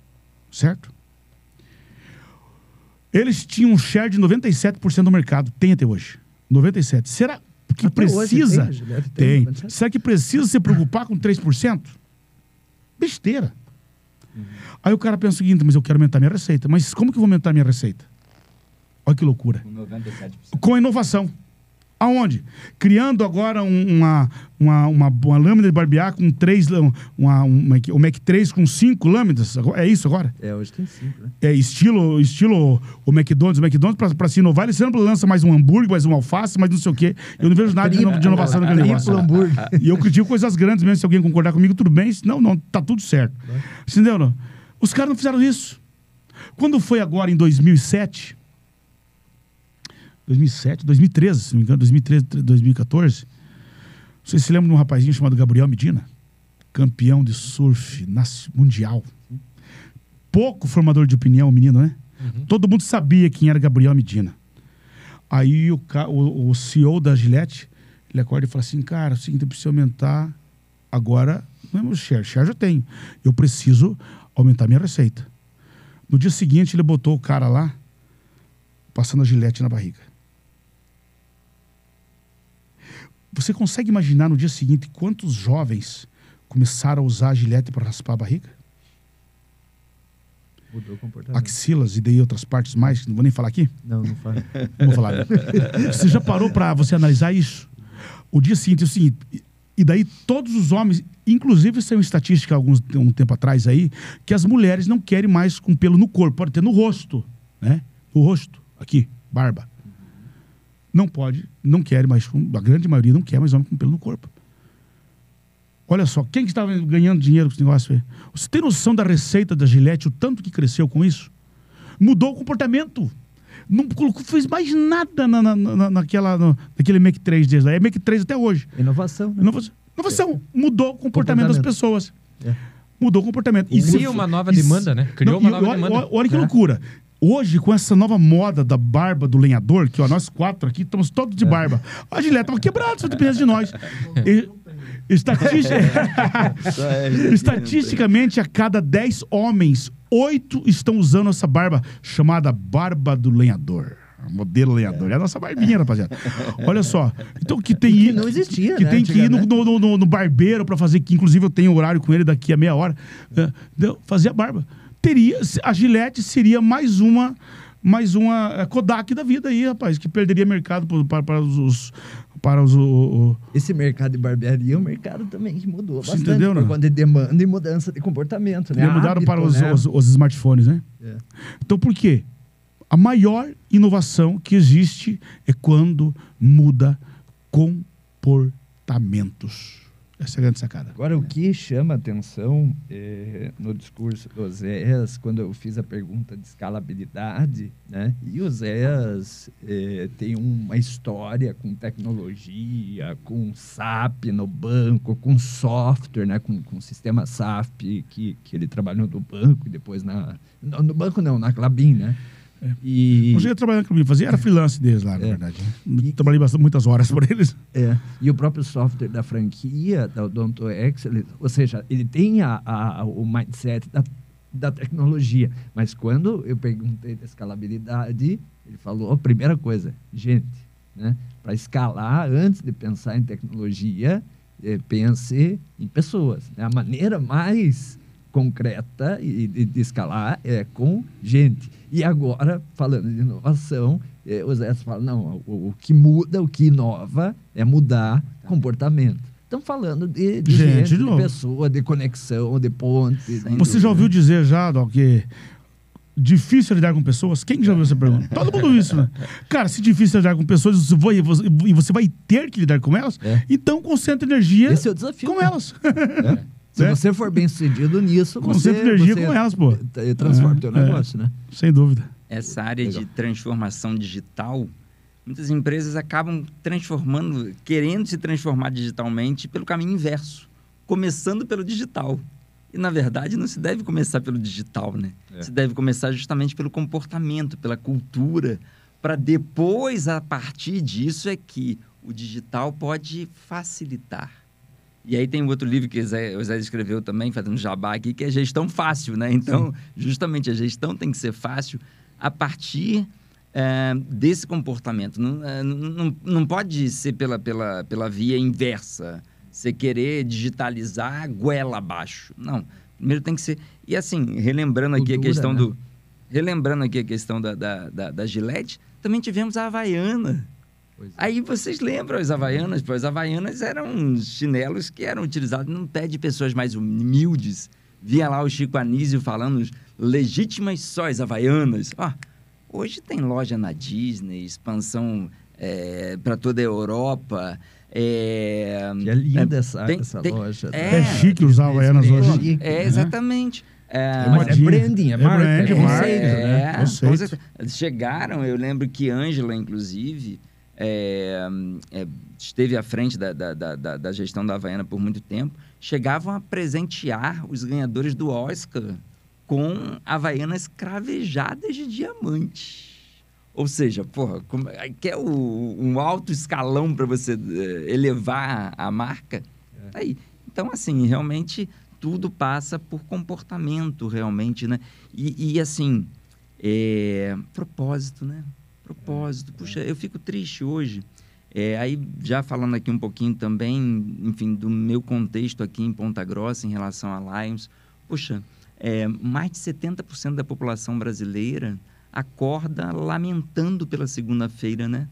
[SPEAKER 2] Certo? Eles tinham um share de 97% do mercado, tem até hoje. 97%. Será que
[SPEAKER 3] Até hoje
[SPEAKER 2] precisa?
[SPEAKER 3] Gillette
[SPEAKER 2] tem.
[SPEAKER 3] tem 97%.
[SPEAKER 2] Será que precisa se preocupar com 3%? Besteira. Aí o cara pensa o seguinte, mas eu quero aumentar minha receita. Mas como que eu vou aumentar minha receita? Olha que loucura.
[SPEAKER 4] Com 97%.
[SPEAKER 2] Com inovação. Aonde? Criando agora um- uma, uma, uma, uma lâmina de barbear com três, uma, uma, o Mac 3 com cinco lâminas. É isso agora?
[SPEAKER 3] É, hoje tem cinco, né?
[SPEAKER 2] É estilo, estilo o McDonald's. O McDonald's, para se inovar, ele sempre lança mais um hambúrguer, mais um alface, mais não sei o quê. Eu não vejo nada de, de inovação naquele negócio.
[SPEAKER 3] Hambúrguer.
[SPEAKER 2] E eu critico coisas grandes mesmo. Se alguém concordar comigo, tudo bem. Não, não, tá tudo certo. Entendeu? Os caras não fizeram isso. Quando foi agora em 2007, 2007, 2013, se não me engano, 2013, 2014, vocês se lembram de um rapazinho chamado Gabriel Medina? Campeão de surf mundial. Pouco formador de opinião, o menino, né? Todo mundo sabia quem era Gabriel Medina. Aí o, o, o CEO da Gillette, ele acorda e fala assim, cara, é o seguinte, eu preciso aumentar agora, não é meu share, share já tenho. Eu preciso aumentar minha receita. No dia seguinte, ele botou o cara lá, passando a gilete na barriga. Você consegue imaginar no dia seguinte quantos jovens começaram a usar a gilete para raspar a barriga?
[SPEAKER 3] Mudou o comportamento.
[SPEAKER 2] axilas e daí outras partes mais, não vou nem falar aqui.
[SPEAKER 3] Não, não faz.
[SPEAKER 2] Não vou falar. você já parou para você analisar isso? O dia seguinte, é o seguinte, e daí todos os homens, inclusive saiu estatística alguns um tempo atrás aí, que as mulheres não querem mais com pelo no corpo, pode ter no rosto, né? No rosto, aqui, barba. Não pode, não quer mais, a grande maioria não quer mais homem com pelo no corpo. Olha só, quem que estava ganhando dinheiro com esse negócio aí? Você tem noção da receita da Gillette, o tanto que cresceu com isso? Mudou o comportamento. Não colocou, fez mais nada na, na, na, naquela, no, naquele Mac 3 deles. lá. É Mac 3 até hoje.
[SPEAKER 3] Inovação. Né?
[SPEAKER 2] Inovação. Inovação. Mudou o comportamento, das
[SPEAKER 3] Comportamento.
[SPEAKER 2] pessoas.
[SPEAKER 3] É.
[SPEAKER 2] Mudou o comportamento.
[SPEAKER 1] E
[SPEAKER 2] se-
[SPEAKER 1] cria uma nova
[SPEAKER 2] e
[SPEAKER 1] demanda, né? Criou
[SPEAKER 2] Não,
[SPEAKER 1] uma
[SPEAKER 2] e
[SPEAKER 1] nova
[SPEAKER 2] olha,
[SPEAKER 1] demanda.
[SPEAKER 2] olha- olha que
[SPEAKER 3] É.
[SPEAKER 2] loucura. Hoje, com essa nova moda da barba do lenhador, que ó, nós quatro aqui estamos todos de barba. A Gillette estava quebrada, só dependendo de nós. E- estati- Estatisticamente, a cada 10 homens, oito estão usando essa barba chamada barba do lenhador. Modelo lenhador. É a nossa barbinha, rapaziada. Olha só. Então, que tem
[SPEAKER 3] que não existia,
[SPEAKER 2] Que
[SPEAKER 3] né,
[SPEAKER 2] tem que ir no, no, no- no barbeiro para fazer, que inclusive eu tenho horário com ele daqui a meia hora, é, deu- fazer a barba. Teria, a Gillette seria mais uma mais uma é, Kodak da vida aí, rapaz, que perderia mercado para, para os, para os o- o-
[SPEAKER 3] Esse mercado de barbearia é um mercado também que mudou
[SPEAKER 2] Você
[SPEAKER 3] bastante
[SPEAKER 2] entendeu,
[SPEAKER 3] por
[SPEAKER 2] né?
[SPEAKER 3] de demanda e mudança de comportamento, né?
[SPEAKER 2] e mudaram
[SPEAKER 3] Hábito,
[SPEAKER 2] para os,
[SPEAKER 3] né?
[SPEAKER 2] os- os smartphones, né?
[SPEAKER 3] É.
[SPEAKER 2] Então por quê? A maior inovação que existe é quando muda comportamentos. Essa é sacada.
[SPEAKER 3] Agora, o que chama atenção eh, no discurso do Oséias, quando eu fiz a pergunta de escalabilidade, né? E o Oséias eh, tem uma história com tecnologia, com SAP no banco, com software, né? Com, com sistema SAP, que, que ele trabalhou no banco e depois na... No, no banco não, na Clabin, né? E...
[SPEAKER 2] Eu cheguei a trabalhar comigo, fazia, era freelance deles lá, na
[SPEAKER 3] É.
[SPEAKER 2] verdade. né? Trabalhei bastante, muitas horas por eles.
[SPEAKER 3] É, e o próprio software da franquia, da Odonto Excellence, ou seja, ele tem a, a- o mindset da, da tecnologia. Mas quando eu perguntei da escalabilidade, ele falou, a primeira coisa, gente, né, para escalar, antes de pensar em tecnologia, eh, pense em pessoas. né? A maneira mais concreta e de, de escalar é com gente. E agora, falando de inovação, eh, o Zé fala, não, o, o que muda, o que inova é mudar comportamento. Estamos falando de, de
[SPEAKER 2] Gente,
[SPEAKER 3] gente,
[SPEAKER 2] de
[SPEAKER 3] de, pessoa, de conexão, de ponte. De-
[SPEAKER 2] Você já ouviu dizer já, Dó, que difícil lidar com pessoas? Quem já ouviu essa pergunta? Todo mundo ouviu isso, né? Cara, se difícil lidar com pessoas você vai- e você, você vai ter que lidar com elas,
[SPEAKER 3] É.
[SPEAKER 2] então concentra energia
[SPEAKER 3] Esse é o desafio.
[SPEAKER 2] com elas.
[SPEAKER 3] Se
[SPEAKER 2] né?
[SPEAKER 3] você for bem sucedido nisso, você,
[SPEAKER 2] Concentra energia
[SPEAKER 3] você
[SPEAKER 2] com elas, pô.
[SPEAKER 3] transforma o teu
[SPEAKER 2] É, é.
[SPEAKER 3] negócio, né?
[SPEAKER 2] Sem dúvida.
[SPEAKER 4] essa área
[SPEAKER 3] Legal.
[SPEAKER 4] de transformação digital, muitas empresas acabam transformando, querendo se transformar digitalmente pelo caminho inverso, começando pelo digital. E na verdade não se deve começar pelo digital, né?
[SPEAKER 1] É.
[SPEAKER 4] Se deve começar justamente pelo comportamento, pela cultura, para depois a partir disso é que o digital pode facilitar. E aí tem um outro livro que o Zé, o Zé escreveu também, fazendo jabá aqui, que é Gestão Fácil, né? Então, justamente a gestão tem que ser fácil a partir eh, desse comportamento. Não, eh, não, não- pode ser pela, pela, pela via inversa. Você querer digitalizar a goela abaixo. Não. Primeiro tem que ser... E assim, relembrando aqui a
[SPEAKER 3] Cultura,
[SPEAKER 4] questão
[SPEAKER 3] né?
[SPEAKER 4] do... Relembrando aqui a questão da, da, da, da Gillette, também tivemos a Havaiana.
[SPEAKER 3] É.
[SPEAKER 4] Aí vocês lembram as Havaianas? Pois as Havaianas eram chinelos que eram utilizados num pé de pessoas mais humildes. Via lá o Chico Anísio falando legítimas sóis Havaianas. Ó, hoje tem loja na Disney, expansão para toda a Europa. É,
[SPEAKER 3] Que é linda essa,
[SPEAKER 4] tem-
[SPEAKER 3] essa
[SPEAKER 4] tem-
[SPEAKER 3] loja.
[SPEAKER 4] é.
[SPEAKER 2] É, chique usar Havaianas
[SPEAKER 3] É
[SPEAKER 2] hoje.
[SPEAKER 4] é,
[SPEAKER 3] né?
[SPEAKER 4] exatamente. É,
[SPEAKER 3] Mas é
[SPEAKER 2] modinha.
[SPEAKER 3] branding, é
[SPEAKER 2] É
[SPEAKER 3] marca,
[SPEAKER 2] brand,
[SPEAKER 3] é
[SPEAKER 2] marca,
[SPEAKER 3] né?
[SPEAKER 4] é, certeza. Chegaram, eu lembro que Ângela, inclusive, é, é, esteve à frente da, da, da, da- gestão da Havaiana por muito tempo, chegavam a presentear os ganhadores do Oscar com Havaianas cravejadas de diamante. Ou seja, porra, como, quer o, um alto escalão para você eh, elevar a marca? Aí. Então, assim, realmente tudo passa por comportamento, realmente, né? E, e, assim, é, propósito, né? Propósito. Puxa, eu fico triste hoje. É, aí, já falando aqui um pouquinho também, enfim, do meu contexto aqui em Ponta Grossa em relação a Lions. Puxa, é, mais de 70% da população brasileira acorda lamentando pela segunda-feira, né?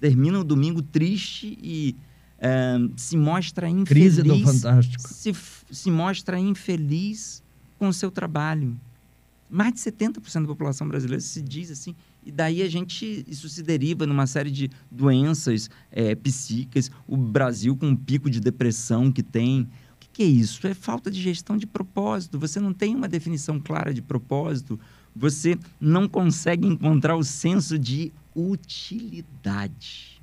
[SPEAKER 4] Termina o domingo triste e é, se mostra infeliz.
[SPEAKER 3] Crise do Fantástico.
[SPEAKER 4] Se, se mostra infeliz com o seu trabalho. Mais de 70% da população brasileira se diz assim. E daí a gente, isso se deriva numa série de doenças é, psíquicas. O Brasil com um pico de depressão que tem. O que, que é isso? É falta de gestão de propósito. Você não tem uma definição clara de propósito. Você não consegue encontrar o senso de utilidade.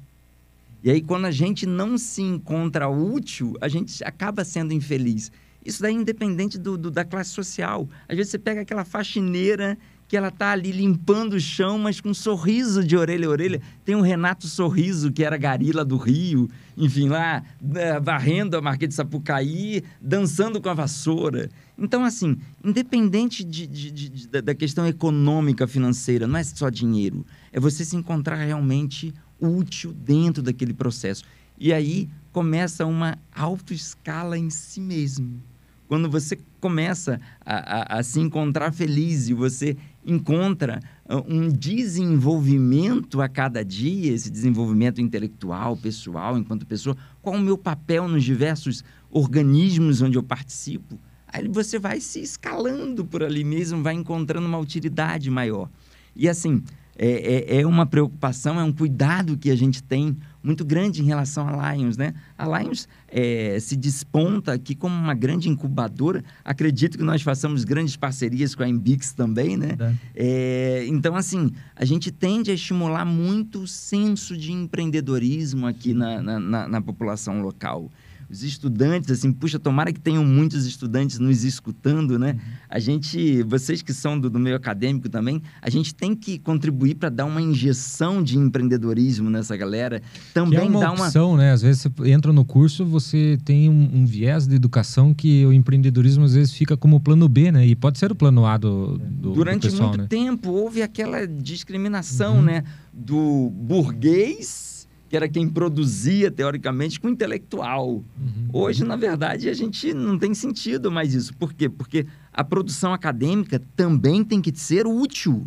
[SPEAKER 4] E aí, quando a gente não se encontra útil, a gente acaba sendo infeliz. Isso daí é independente do, do, da classe social. Às vezes você pega aquela faxineira que ela tá ali limpando o chão, mas com um sorriso de orelha a orelha. Tem o Renato Sorriso, que era garila do Rio, enfim, lá né, varrendo a Marquês de Sapucaí, dançando com a vassoura. Então, assim, independente de, de, de, da questão econômica, financeira, não é só dinheiro. É você se encontrar realmente útil dentro daquele processo. E aí começa uma autoescala em si mesmo. Quando você começa a, a, a se encontrar feliz e você encontra ah, um desenvolvimento a cada dia, esse desenvolvimento intelectual, pessoal, enquanto pessoa, qual o meu papel nos diversos organismos onde eu participo, aí você vai se escalando por ali mesmo, vai encontrando uma utilidade maior. E assim, é, é, é, uma preocupação, é um cuidado que a gente tem muito grande em relação à Lions, né? A Lions é, se desponta aqui como uma grande incubadora. Acredito que nós façamos grandes parcerias com a Embix também, né? É, então, assim, a gente tende a estimular muito o senso de empreendedorismo aqui na, na, na, na população local os estudantes, assim, puxa, tomara que tenham muitos estudantes nos escutando, né? A gente, vocês que são do, do meio acadêmico também, a gente tem que contribuir para dar uma injeção de empreendedorismo nessa galera. Também
[SPEAKER 1] que é uma
[SPEAKER 4] dá
[SPEAKER 1] opção, né? Às vezes você entra no curso, você tem um, um, viés de educação que o empreendedorismo às vezes fica como plano B, né? E pode ser o plano A do, do
[SPEAKER 4] Durante
[SPEAKER 1] do pessoal,
[SPEAKER 4] muito
[SPEAKER 1] né?
[SPEAKER 4] tempo houve aquela discriminação, uhum. né? Do burguês que era quem produzia, teoricamente, com o intelectual. Uhum. Hoje, na verdade, a gente não tem sentido mais isso. Por quê? Porque a produção acadêmica também tem que ser útil.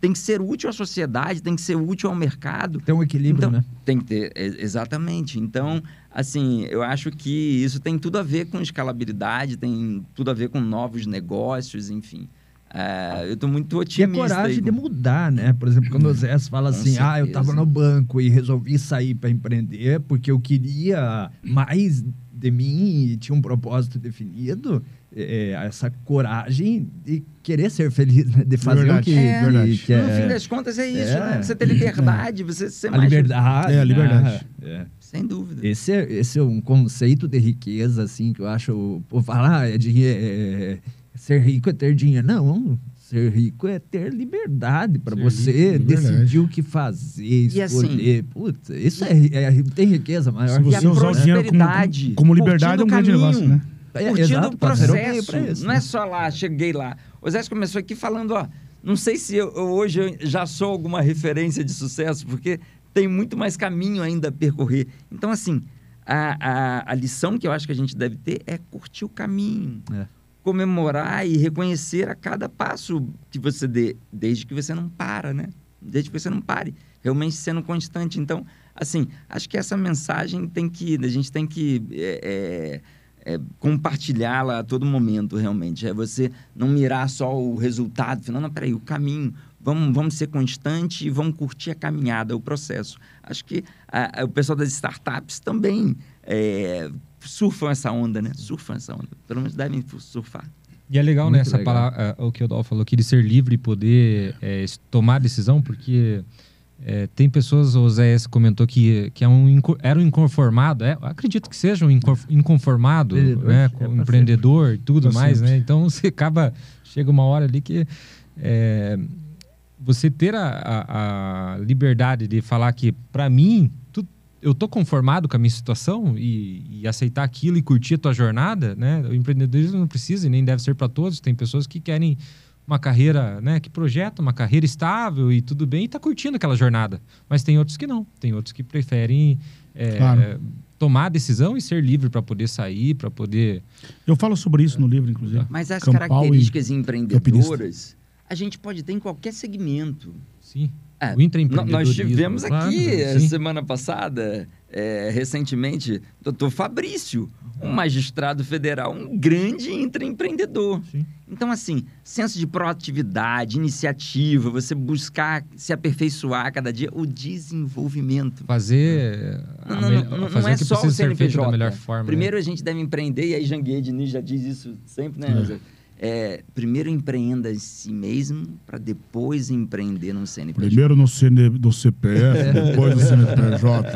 [SPEAKER 4] Tem que ser útil à sociedade, tem que ser útil ao mercado.
[SPEAKER 3] Tem um equilíbrio,
[SPEAKER 4] então,
[SPEAKER 3] né?
[SPEAKER 4] Tem que ter, exatamente. Então, assim, eu acho que isso tem tudo a ver com escalabilidade, tem tudo a ver com novos negócios, enfim. É, eu estou muito otimista.
[SPEAKER 3] E a coragem aí. de mudar, né? Por exemplo, quando o Zé fala Com assim, certeza. ah, eu estava no banco e resolvi sair para empreender porque eu queria mais de mim e tinha um propósito definido. É, essa coragem de querer ser feliz, né? de fazer verdade. o que,
[SPEAKER 4] é,
[SPEAKER 3] que, que
[SPEAKER 4] é. No fim das contas é isso, é, né? Você ter liberdade, você ser a mais...
[SPEAKER 3] liberdade.
[SPEAKER 2] É, a liberdade.
[SPEAKER 4] É. Sem dúvida.
[SPEAKER 3] Esse é, esse é um conceito de riqueza, assim, que eu acho... Pô, falar, ah, é dinheiro... É, ser rico é ter dinheiro. Não, ser rico é ter liberdade para você rico, decidir o que fazer, escolher. Assim, Putz, isso é, é, tem riqueza maior.
[SPEAKER 2] Se você usar o dinheiro como, como liberdade, é um grande negócio, né?
[SPEAKER 4] É, curtindo exato, o processo. Isso, não é só lá, cheguei lá. O Zé começou aqui falando, ó, não sei se eu, hoje eu já sou alguma referência de sucesso, porque tem muito mais caminho ainda a percorrer. Então, assim, a, a, a lição que eu acho que a gente deve ter é curtir o caminho. É comemorar e reconhecer a cada passo que você dê, desde que você não para, né? Desde que você não pare, realmente sendo constante. Então, assim, acho que essa mensagem tem que, a gente tem que é, é, é, compartilhá-la a todo momento, realmente. É você não mirar só o resultado, final, não, peraí, o caminho. Vamos, vamos ser constante e vamos curtir a caminhada, o processo. Acho que a, a, o pessoal das startups também é, surfam essa onda, né? Surfam essa onda. Pelo menos devem surfar.
[SPEAKER 1] E é legal, né, Muito né, essa legal. palavra, o que o Dal falou aqui, de ser livre e poder é, tomar decisão, porque é, tem pessoas, o Zé S comentou que, que é um, era um inconformado, é, acredito que seja um inconformado, né, é empreendedor e tudo mais, sempre. né? Então você acaba, chega uma hora ali que é, você ter a, a, a liberdade de falar que, para mim, eu tô conformado com a minha situação e, e, aceitar aquilo e curtir a tua jornada, né? O empreendedorismo não precisa e nem deve ser para todos. Tem pessoas que querem uma carreira, né, que projeta uma carreira estável e tudo bem e está curtindo aquela jornada. Mas tem outros que não. Tem outros que preferem é,
[SPEAKER 2] Claro.
[SPEAKER 1] tomar a decisão e ser livre para poder sair, para poder.
[SPEAKER 2] Eu falo sobre isso no livro, inclusive.
[SPEAKER 4] Mas as
[SPEAKER 2] Campal
[SPEAKER 4] características empreendedoras a gente pode ter em qualquer segmento.
[SPEAKER 1] Sim.
[SPEAKER 4] É,
[SPEAKER 1] o intraempreendedorismo.
[SPEAKER 4] Nós tivemos aqui,
[SPEAKER 1] sim.
[SPEAKER 4] semana passada, eh, recentemente, doutor Fabrício, um magistrado federal, um grande intraempreendedor.
[SPEAKER 1] Sim.
[SPEAKER 4] Então, assim, senso de proatividade, iniciativa, você buscar se aperfeiçoar cada dia, o desenvolvimento.
[SPEAKER 1] Fazer.
[SPEAKER 4] Não, não, não, não
[SPEAKER 1] fazer
[SPEAKER 4] é
[SPEAKER 1] o que
[SPEAKER 4] só o CNPJ.
[SPEAKER 1] da melhor forma. né?
[SPEAKER 4] Primeiro a gente deve empreender, e aí Janguei Diniz já diz isso sempre, né? Zé? É, primeiro empreenda em si mesmo, para depois empreender no CNPJ.
[SPEAKER 2] Primeiro no, CN, no CPF, depois no CNPJ.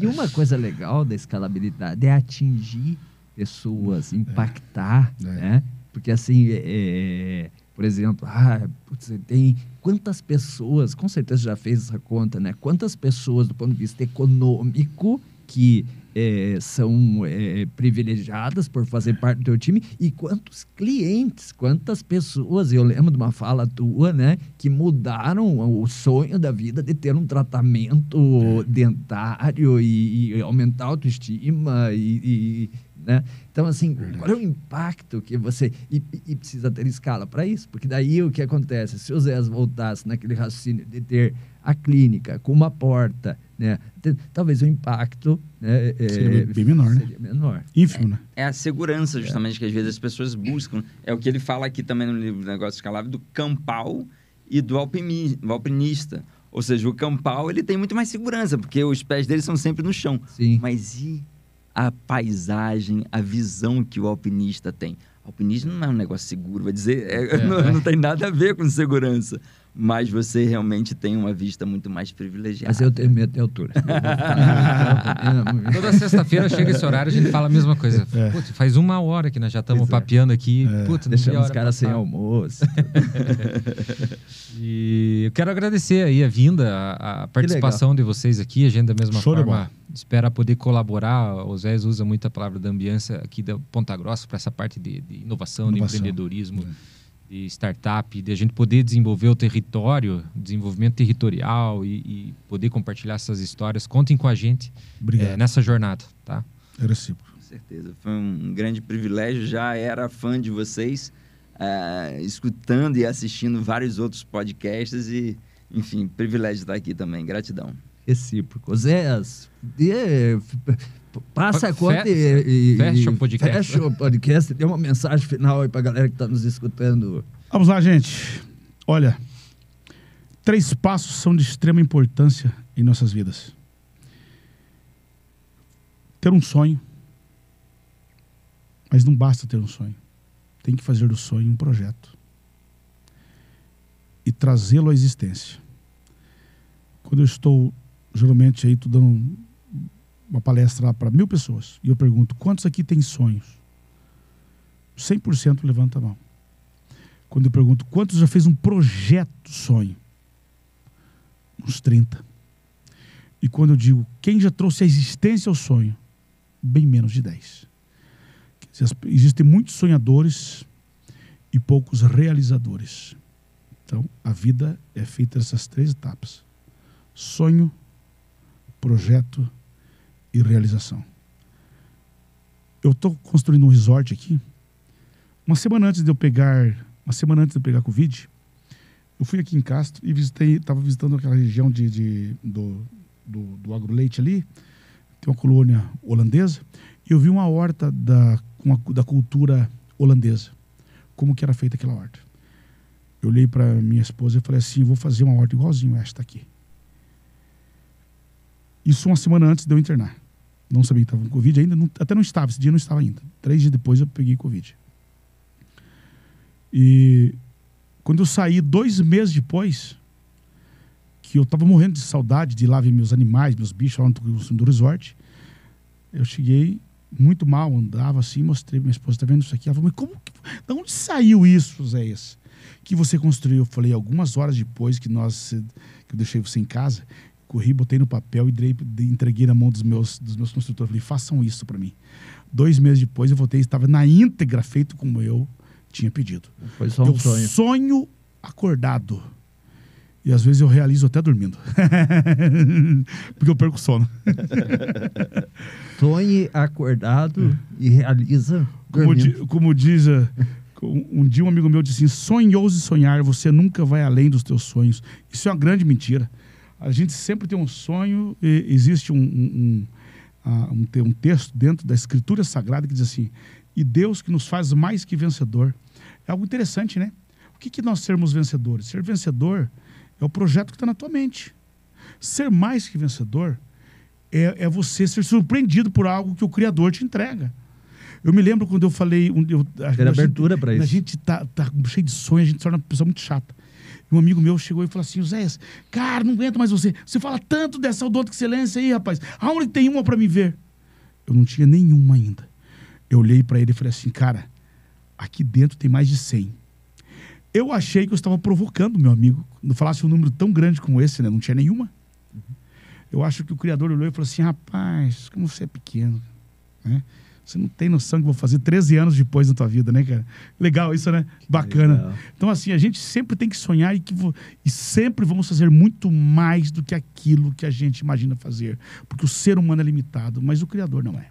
[SPEAKER 3] E uma coisa legal da escalabilidade é atingir pessoas, impactar,
[SPEAKER 2] É.
[SPEAKER 3] né? Porque assim, é, é, por exemplo, ah, putz, você tem quantas pessoas, com certeza já fez essa conta, né? Quantas pessoas do ponto de vista econômico que é, são é, privilegiadas por fazer parte do teu time e quantos clientes, quantas pessoas, eu lembro de uma fala tua, né, que mudaram o sonho da vida de ter um tratamento dentário e, e aumentar a autoestima e, e, né? Então, assim, qual é o impacto que você... E, e precisa ter escala para isso, porque daí o que acontece? Se o Zé voltasse naquele raciocínio de ter a clínica com uma porta, né? Talvez o impacto né, é,
[SPEAKER 2] Seria bem menor, né?
[SPEAKER 3] seria menor.
[SPEAKER 2] Ínfimo, né?
[SPEAKER 4] É a segurança, justamente, que às vezes as pessoas buscam. É o que ele fala aqui também no livro Negócio Escalável, do campal e do alpimi- do alpinista. Ou seja, o campal, ele tem muito mais segurança, porque os pés dele são sempre no chão.
[SPEAKER 3] Sim.
[SPEAKER 4] Mas e a paisagem, a visão que o alpinista tem? Alpinismo não é um negócio seguro, vai dizer, é,
[SPEAKER 1] É.
[SPEAKER 4] não, não tem nada a ver com segurança. Mas você realmente tem uma vista muito mais privilegiada.
[SPEAKER 3] Mas eu tenho medo de altura.
[SPEAKER 1] Toda sexta-feira chega esse horário a gente fala a mesma coisa.
[SPEAKER 2] É.
[SPEAKER 1] Putz, faz uma hora que nós já estamos
[SPEAKER 3] é.
[SPEAKER 1] papeando aqui.
[SPEAKER 2] É.
[SPEAKER 1] Putz,
[SPEAKER 3] Deixamos os caras sem almoço.
[SPEAKER 1] E eu quero agradecer aí a vinda, a, a participação de vocês aqui. A gente, da mesma
[SPEAKER 2] Show de
[SPEAKER 1] forma, espera poder colaborar. O Zé usa muito a palavra da ambiência aqui da Ponta Grossa para essa parte de, de inovação, de
[SPEAKER 2] Inovação.
[SPEAKER 1] empreendedorismo,
[SPEAKER 2] É.
[SPEAKER 1] de startup, de a gente poder desenvolver o território, desenvolvimento territorial e, e poder compartilhar essas histórias. Contem com a gente eh, nessa jornada, tá?
[SPEAKER 2] É recíproco.
[SPEAKER 4] Com certeza. Foi um grande privilégio. Já era fã de vocês, ah, escutando e assistindo vários outros podcasts e, enfim, privilégio estar aqui também. Gratidão.
[SPEAKER 3] Recíproco. Zé, passa a
[SPEAKER 1] Fe-
[SPEAKER 3] conta e, e-
[SPEAKER 1] fecha o podcast.
[SPEAKER 3] Fecha o podcast. Dê uma mensagem final aí pra galera que tá nos escutando.
[SPEAKER 2] Vamos lá, gente. Olha, três passos são de extrema importância em nossas vidas. Ter um sonho. Mas não basta ter um sonho. Tem que fazer do sonho um projeto. E trazê-lo à existência. Quando eu estou, geralmente, aí, tô dando uma palestra lá para mil pessoas, e eu pergunto, quantos aqui têm sonhos? 100% levanta a mão quando eu pergunto quantos já fez um projeto sonho? Uns 30. E quando eu digo quem já trouxe a existência ao sonho? Bem menos de 10. Quer dizer, as- Existem muitos sonhadores e poucos realizadores. Então, a vida é feita dessas três etapas: sonho, projeto e realização. Eu estou construindo um resort aqui. Uma semana antes de eu pegar uma semana antes de eu pegar Covid, eu fui aqui em Castro e visitei, estava visitando aquela região de, de- do, do, do agroleite ali, tem uma colônia holandesa, e eu vi uma horta da, a- da cultura holandesa, como que era feita aquela horta. Eu olhei para minha esposa e falei assim, vou fazer uma horta igualzinho esta aqui. Isso uma semana antes de eu internar. Não sabia que estava com Covid ainda, não- até não estava, esse dia não estava ainda. Três dias depois eu peguei Covid. E quando eu saí dois meses depois, que eu tava morrendo de saudade de ir lá ver meus animais, meus bichos lá no, do resort, eu cheguei muito mal, andava assim, mostrei minha esposa, tá vendo isso aqui? Ela falou, mas como da onde saiu isso, Zéias? Que você construiu? Eu falei, algumas horas depois que nós, que eu deixei você em casa, corri, botei no papel e dei, entreguei na mão dos meus, dos meus construtores. Falei, façam isso para mim. Dois meses depois eu voltei, estava na íntegra, feito como eu tinha pedido.
[SPEAKER 3] Foi só um
[SPEAKER 2] eu
[SPEAKER 3] sonho.
[SPEAKER 2] sonho acordado. E às vezes eu realizo até dormindo. Porque eu perco o sono.
[SPEAKER 3] Sonhe acordado e realiza
[SPEAKER 2] Como, di- como diz. eh, um dia um amigo meu disse assim: sonhe ouse sonhar, você nunca vai além dos teus sonhos. Isso é uma grande mentira. A gente sempre tem um sonho, e existe um, um, um, um um texto dentro da Escritura Sagrada que diz assim: e Deus que nos faz mais que vencedor. É algo interessante, né? O que, que nós sermos vencedores? Ser vencedor é o projeto que está na tua mente. Ser mais que vencedor é, é você ser surpreendido por algo que o Criador te entrega. Eu me lembro quando eu falei. Eu, acho que
[SPEAKER 3] Ter
[SPEAKER 2] a gente-
[SPEAKER 3] abertura pra
[SPEAKER 2] A
[SPEAKER 3] isso.
[SPEAKER 2] gente tá, tá cheio de sonho, a gente se torna uma pessoa muito chata. Um amigo meu chegou e falou assim: Zé, cara, não aguento mais você. Você fala tanto dessa odonto excelência aí, rapaz. Aonde tem uma para me ver? Eu não tinha nenhuma ainda. Eu olhei para ele e falei assim: cara, aqui dentro tem mais de 100. Eu achei que eu estava provocando meu amigo. Não falasse um número tão grande como esse, né? Não tinha nenhuma. Eu acho que o criador olhou e falou assim: rapaz, como você é pequeno. Né? Você não tem noção que eu vou fazer 13 anos depois na tua vida, né, cara? Legal isso, né? Bacana.
[SPEAKER 3] Legal.
[SPEAKER 2] Então, assim, a gente sempre tem que sonhar e, que vo- e sempre vamos fazer muito mais do que aquilo que a gente imagina fazer. Porque o ser humano é limitado, mas o Criador não é.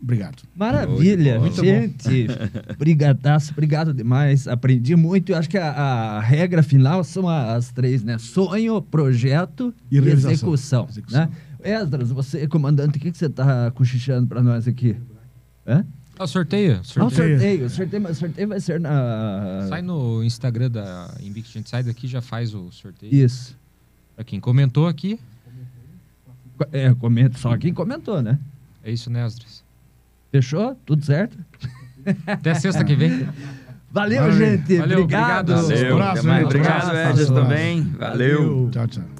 [SPEAKER 2] Obrigado.
[SPEAKER 3] Maravilha,
[SPEAKER 1] Muito
[SPEAKER 3] gente. Brigadaço, obrigado demais. Aprendi muito. Eu acho que a, a regra final são as três, né? Sonho, projeto
[SPEAKER 2] E
[SPEAKER 3] e, execução.
[SPEAKER 2] Execução.
[SPEAKER 3] Né? Esdras, você, comandante, o que, que você está cochichando para nós aqui? Hã?
[SPEAKER 1] Ah, sorteio.
[SPEAKER 3] Ah, o
[SPEAKER 1] sorteio.
[SPEAKER 3] sorteio. O sorteio, sorteio vai ser na.
[SPEAKER 1] Sai no Instagram da Invictus. A gente sai daqui e já faz o sorteio.
[SPEAKER 3] Isso.
[SPEAKER 1] Pra quem comentou aqui,
[SPEAKER 3] É, comenta. Só quem comentou, né?
[SPEAKER 1] é isso, né, Asdras?
[SPEAKER 3] Fechou? Tudo certo?
[SPEAKER 1] Até sexta que vem.
[SPEAKER 3] Valeu,
[SPEAKER 2] Valeu.
[SPEAKER 3] gente.
[SPEAKER 1] Valeu,
[SPEAKER 3] obrigado.
[SPEAKER 1] obrigado.
[SPEAKER 4] Valeu.
[SPEAKER 2] Abraço,
[SPEAKER 4] até mais.
[SPEAKER 2] né?
[SPEAKER 4] Obrigado. Edson, também. Valeu.
[SPEAKER 2] Tchau, tchau.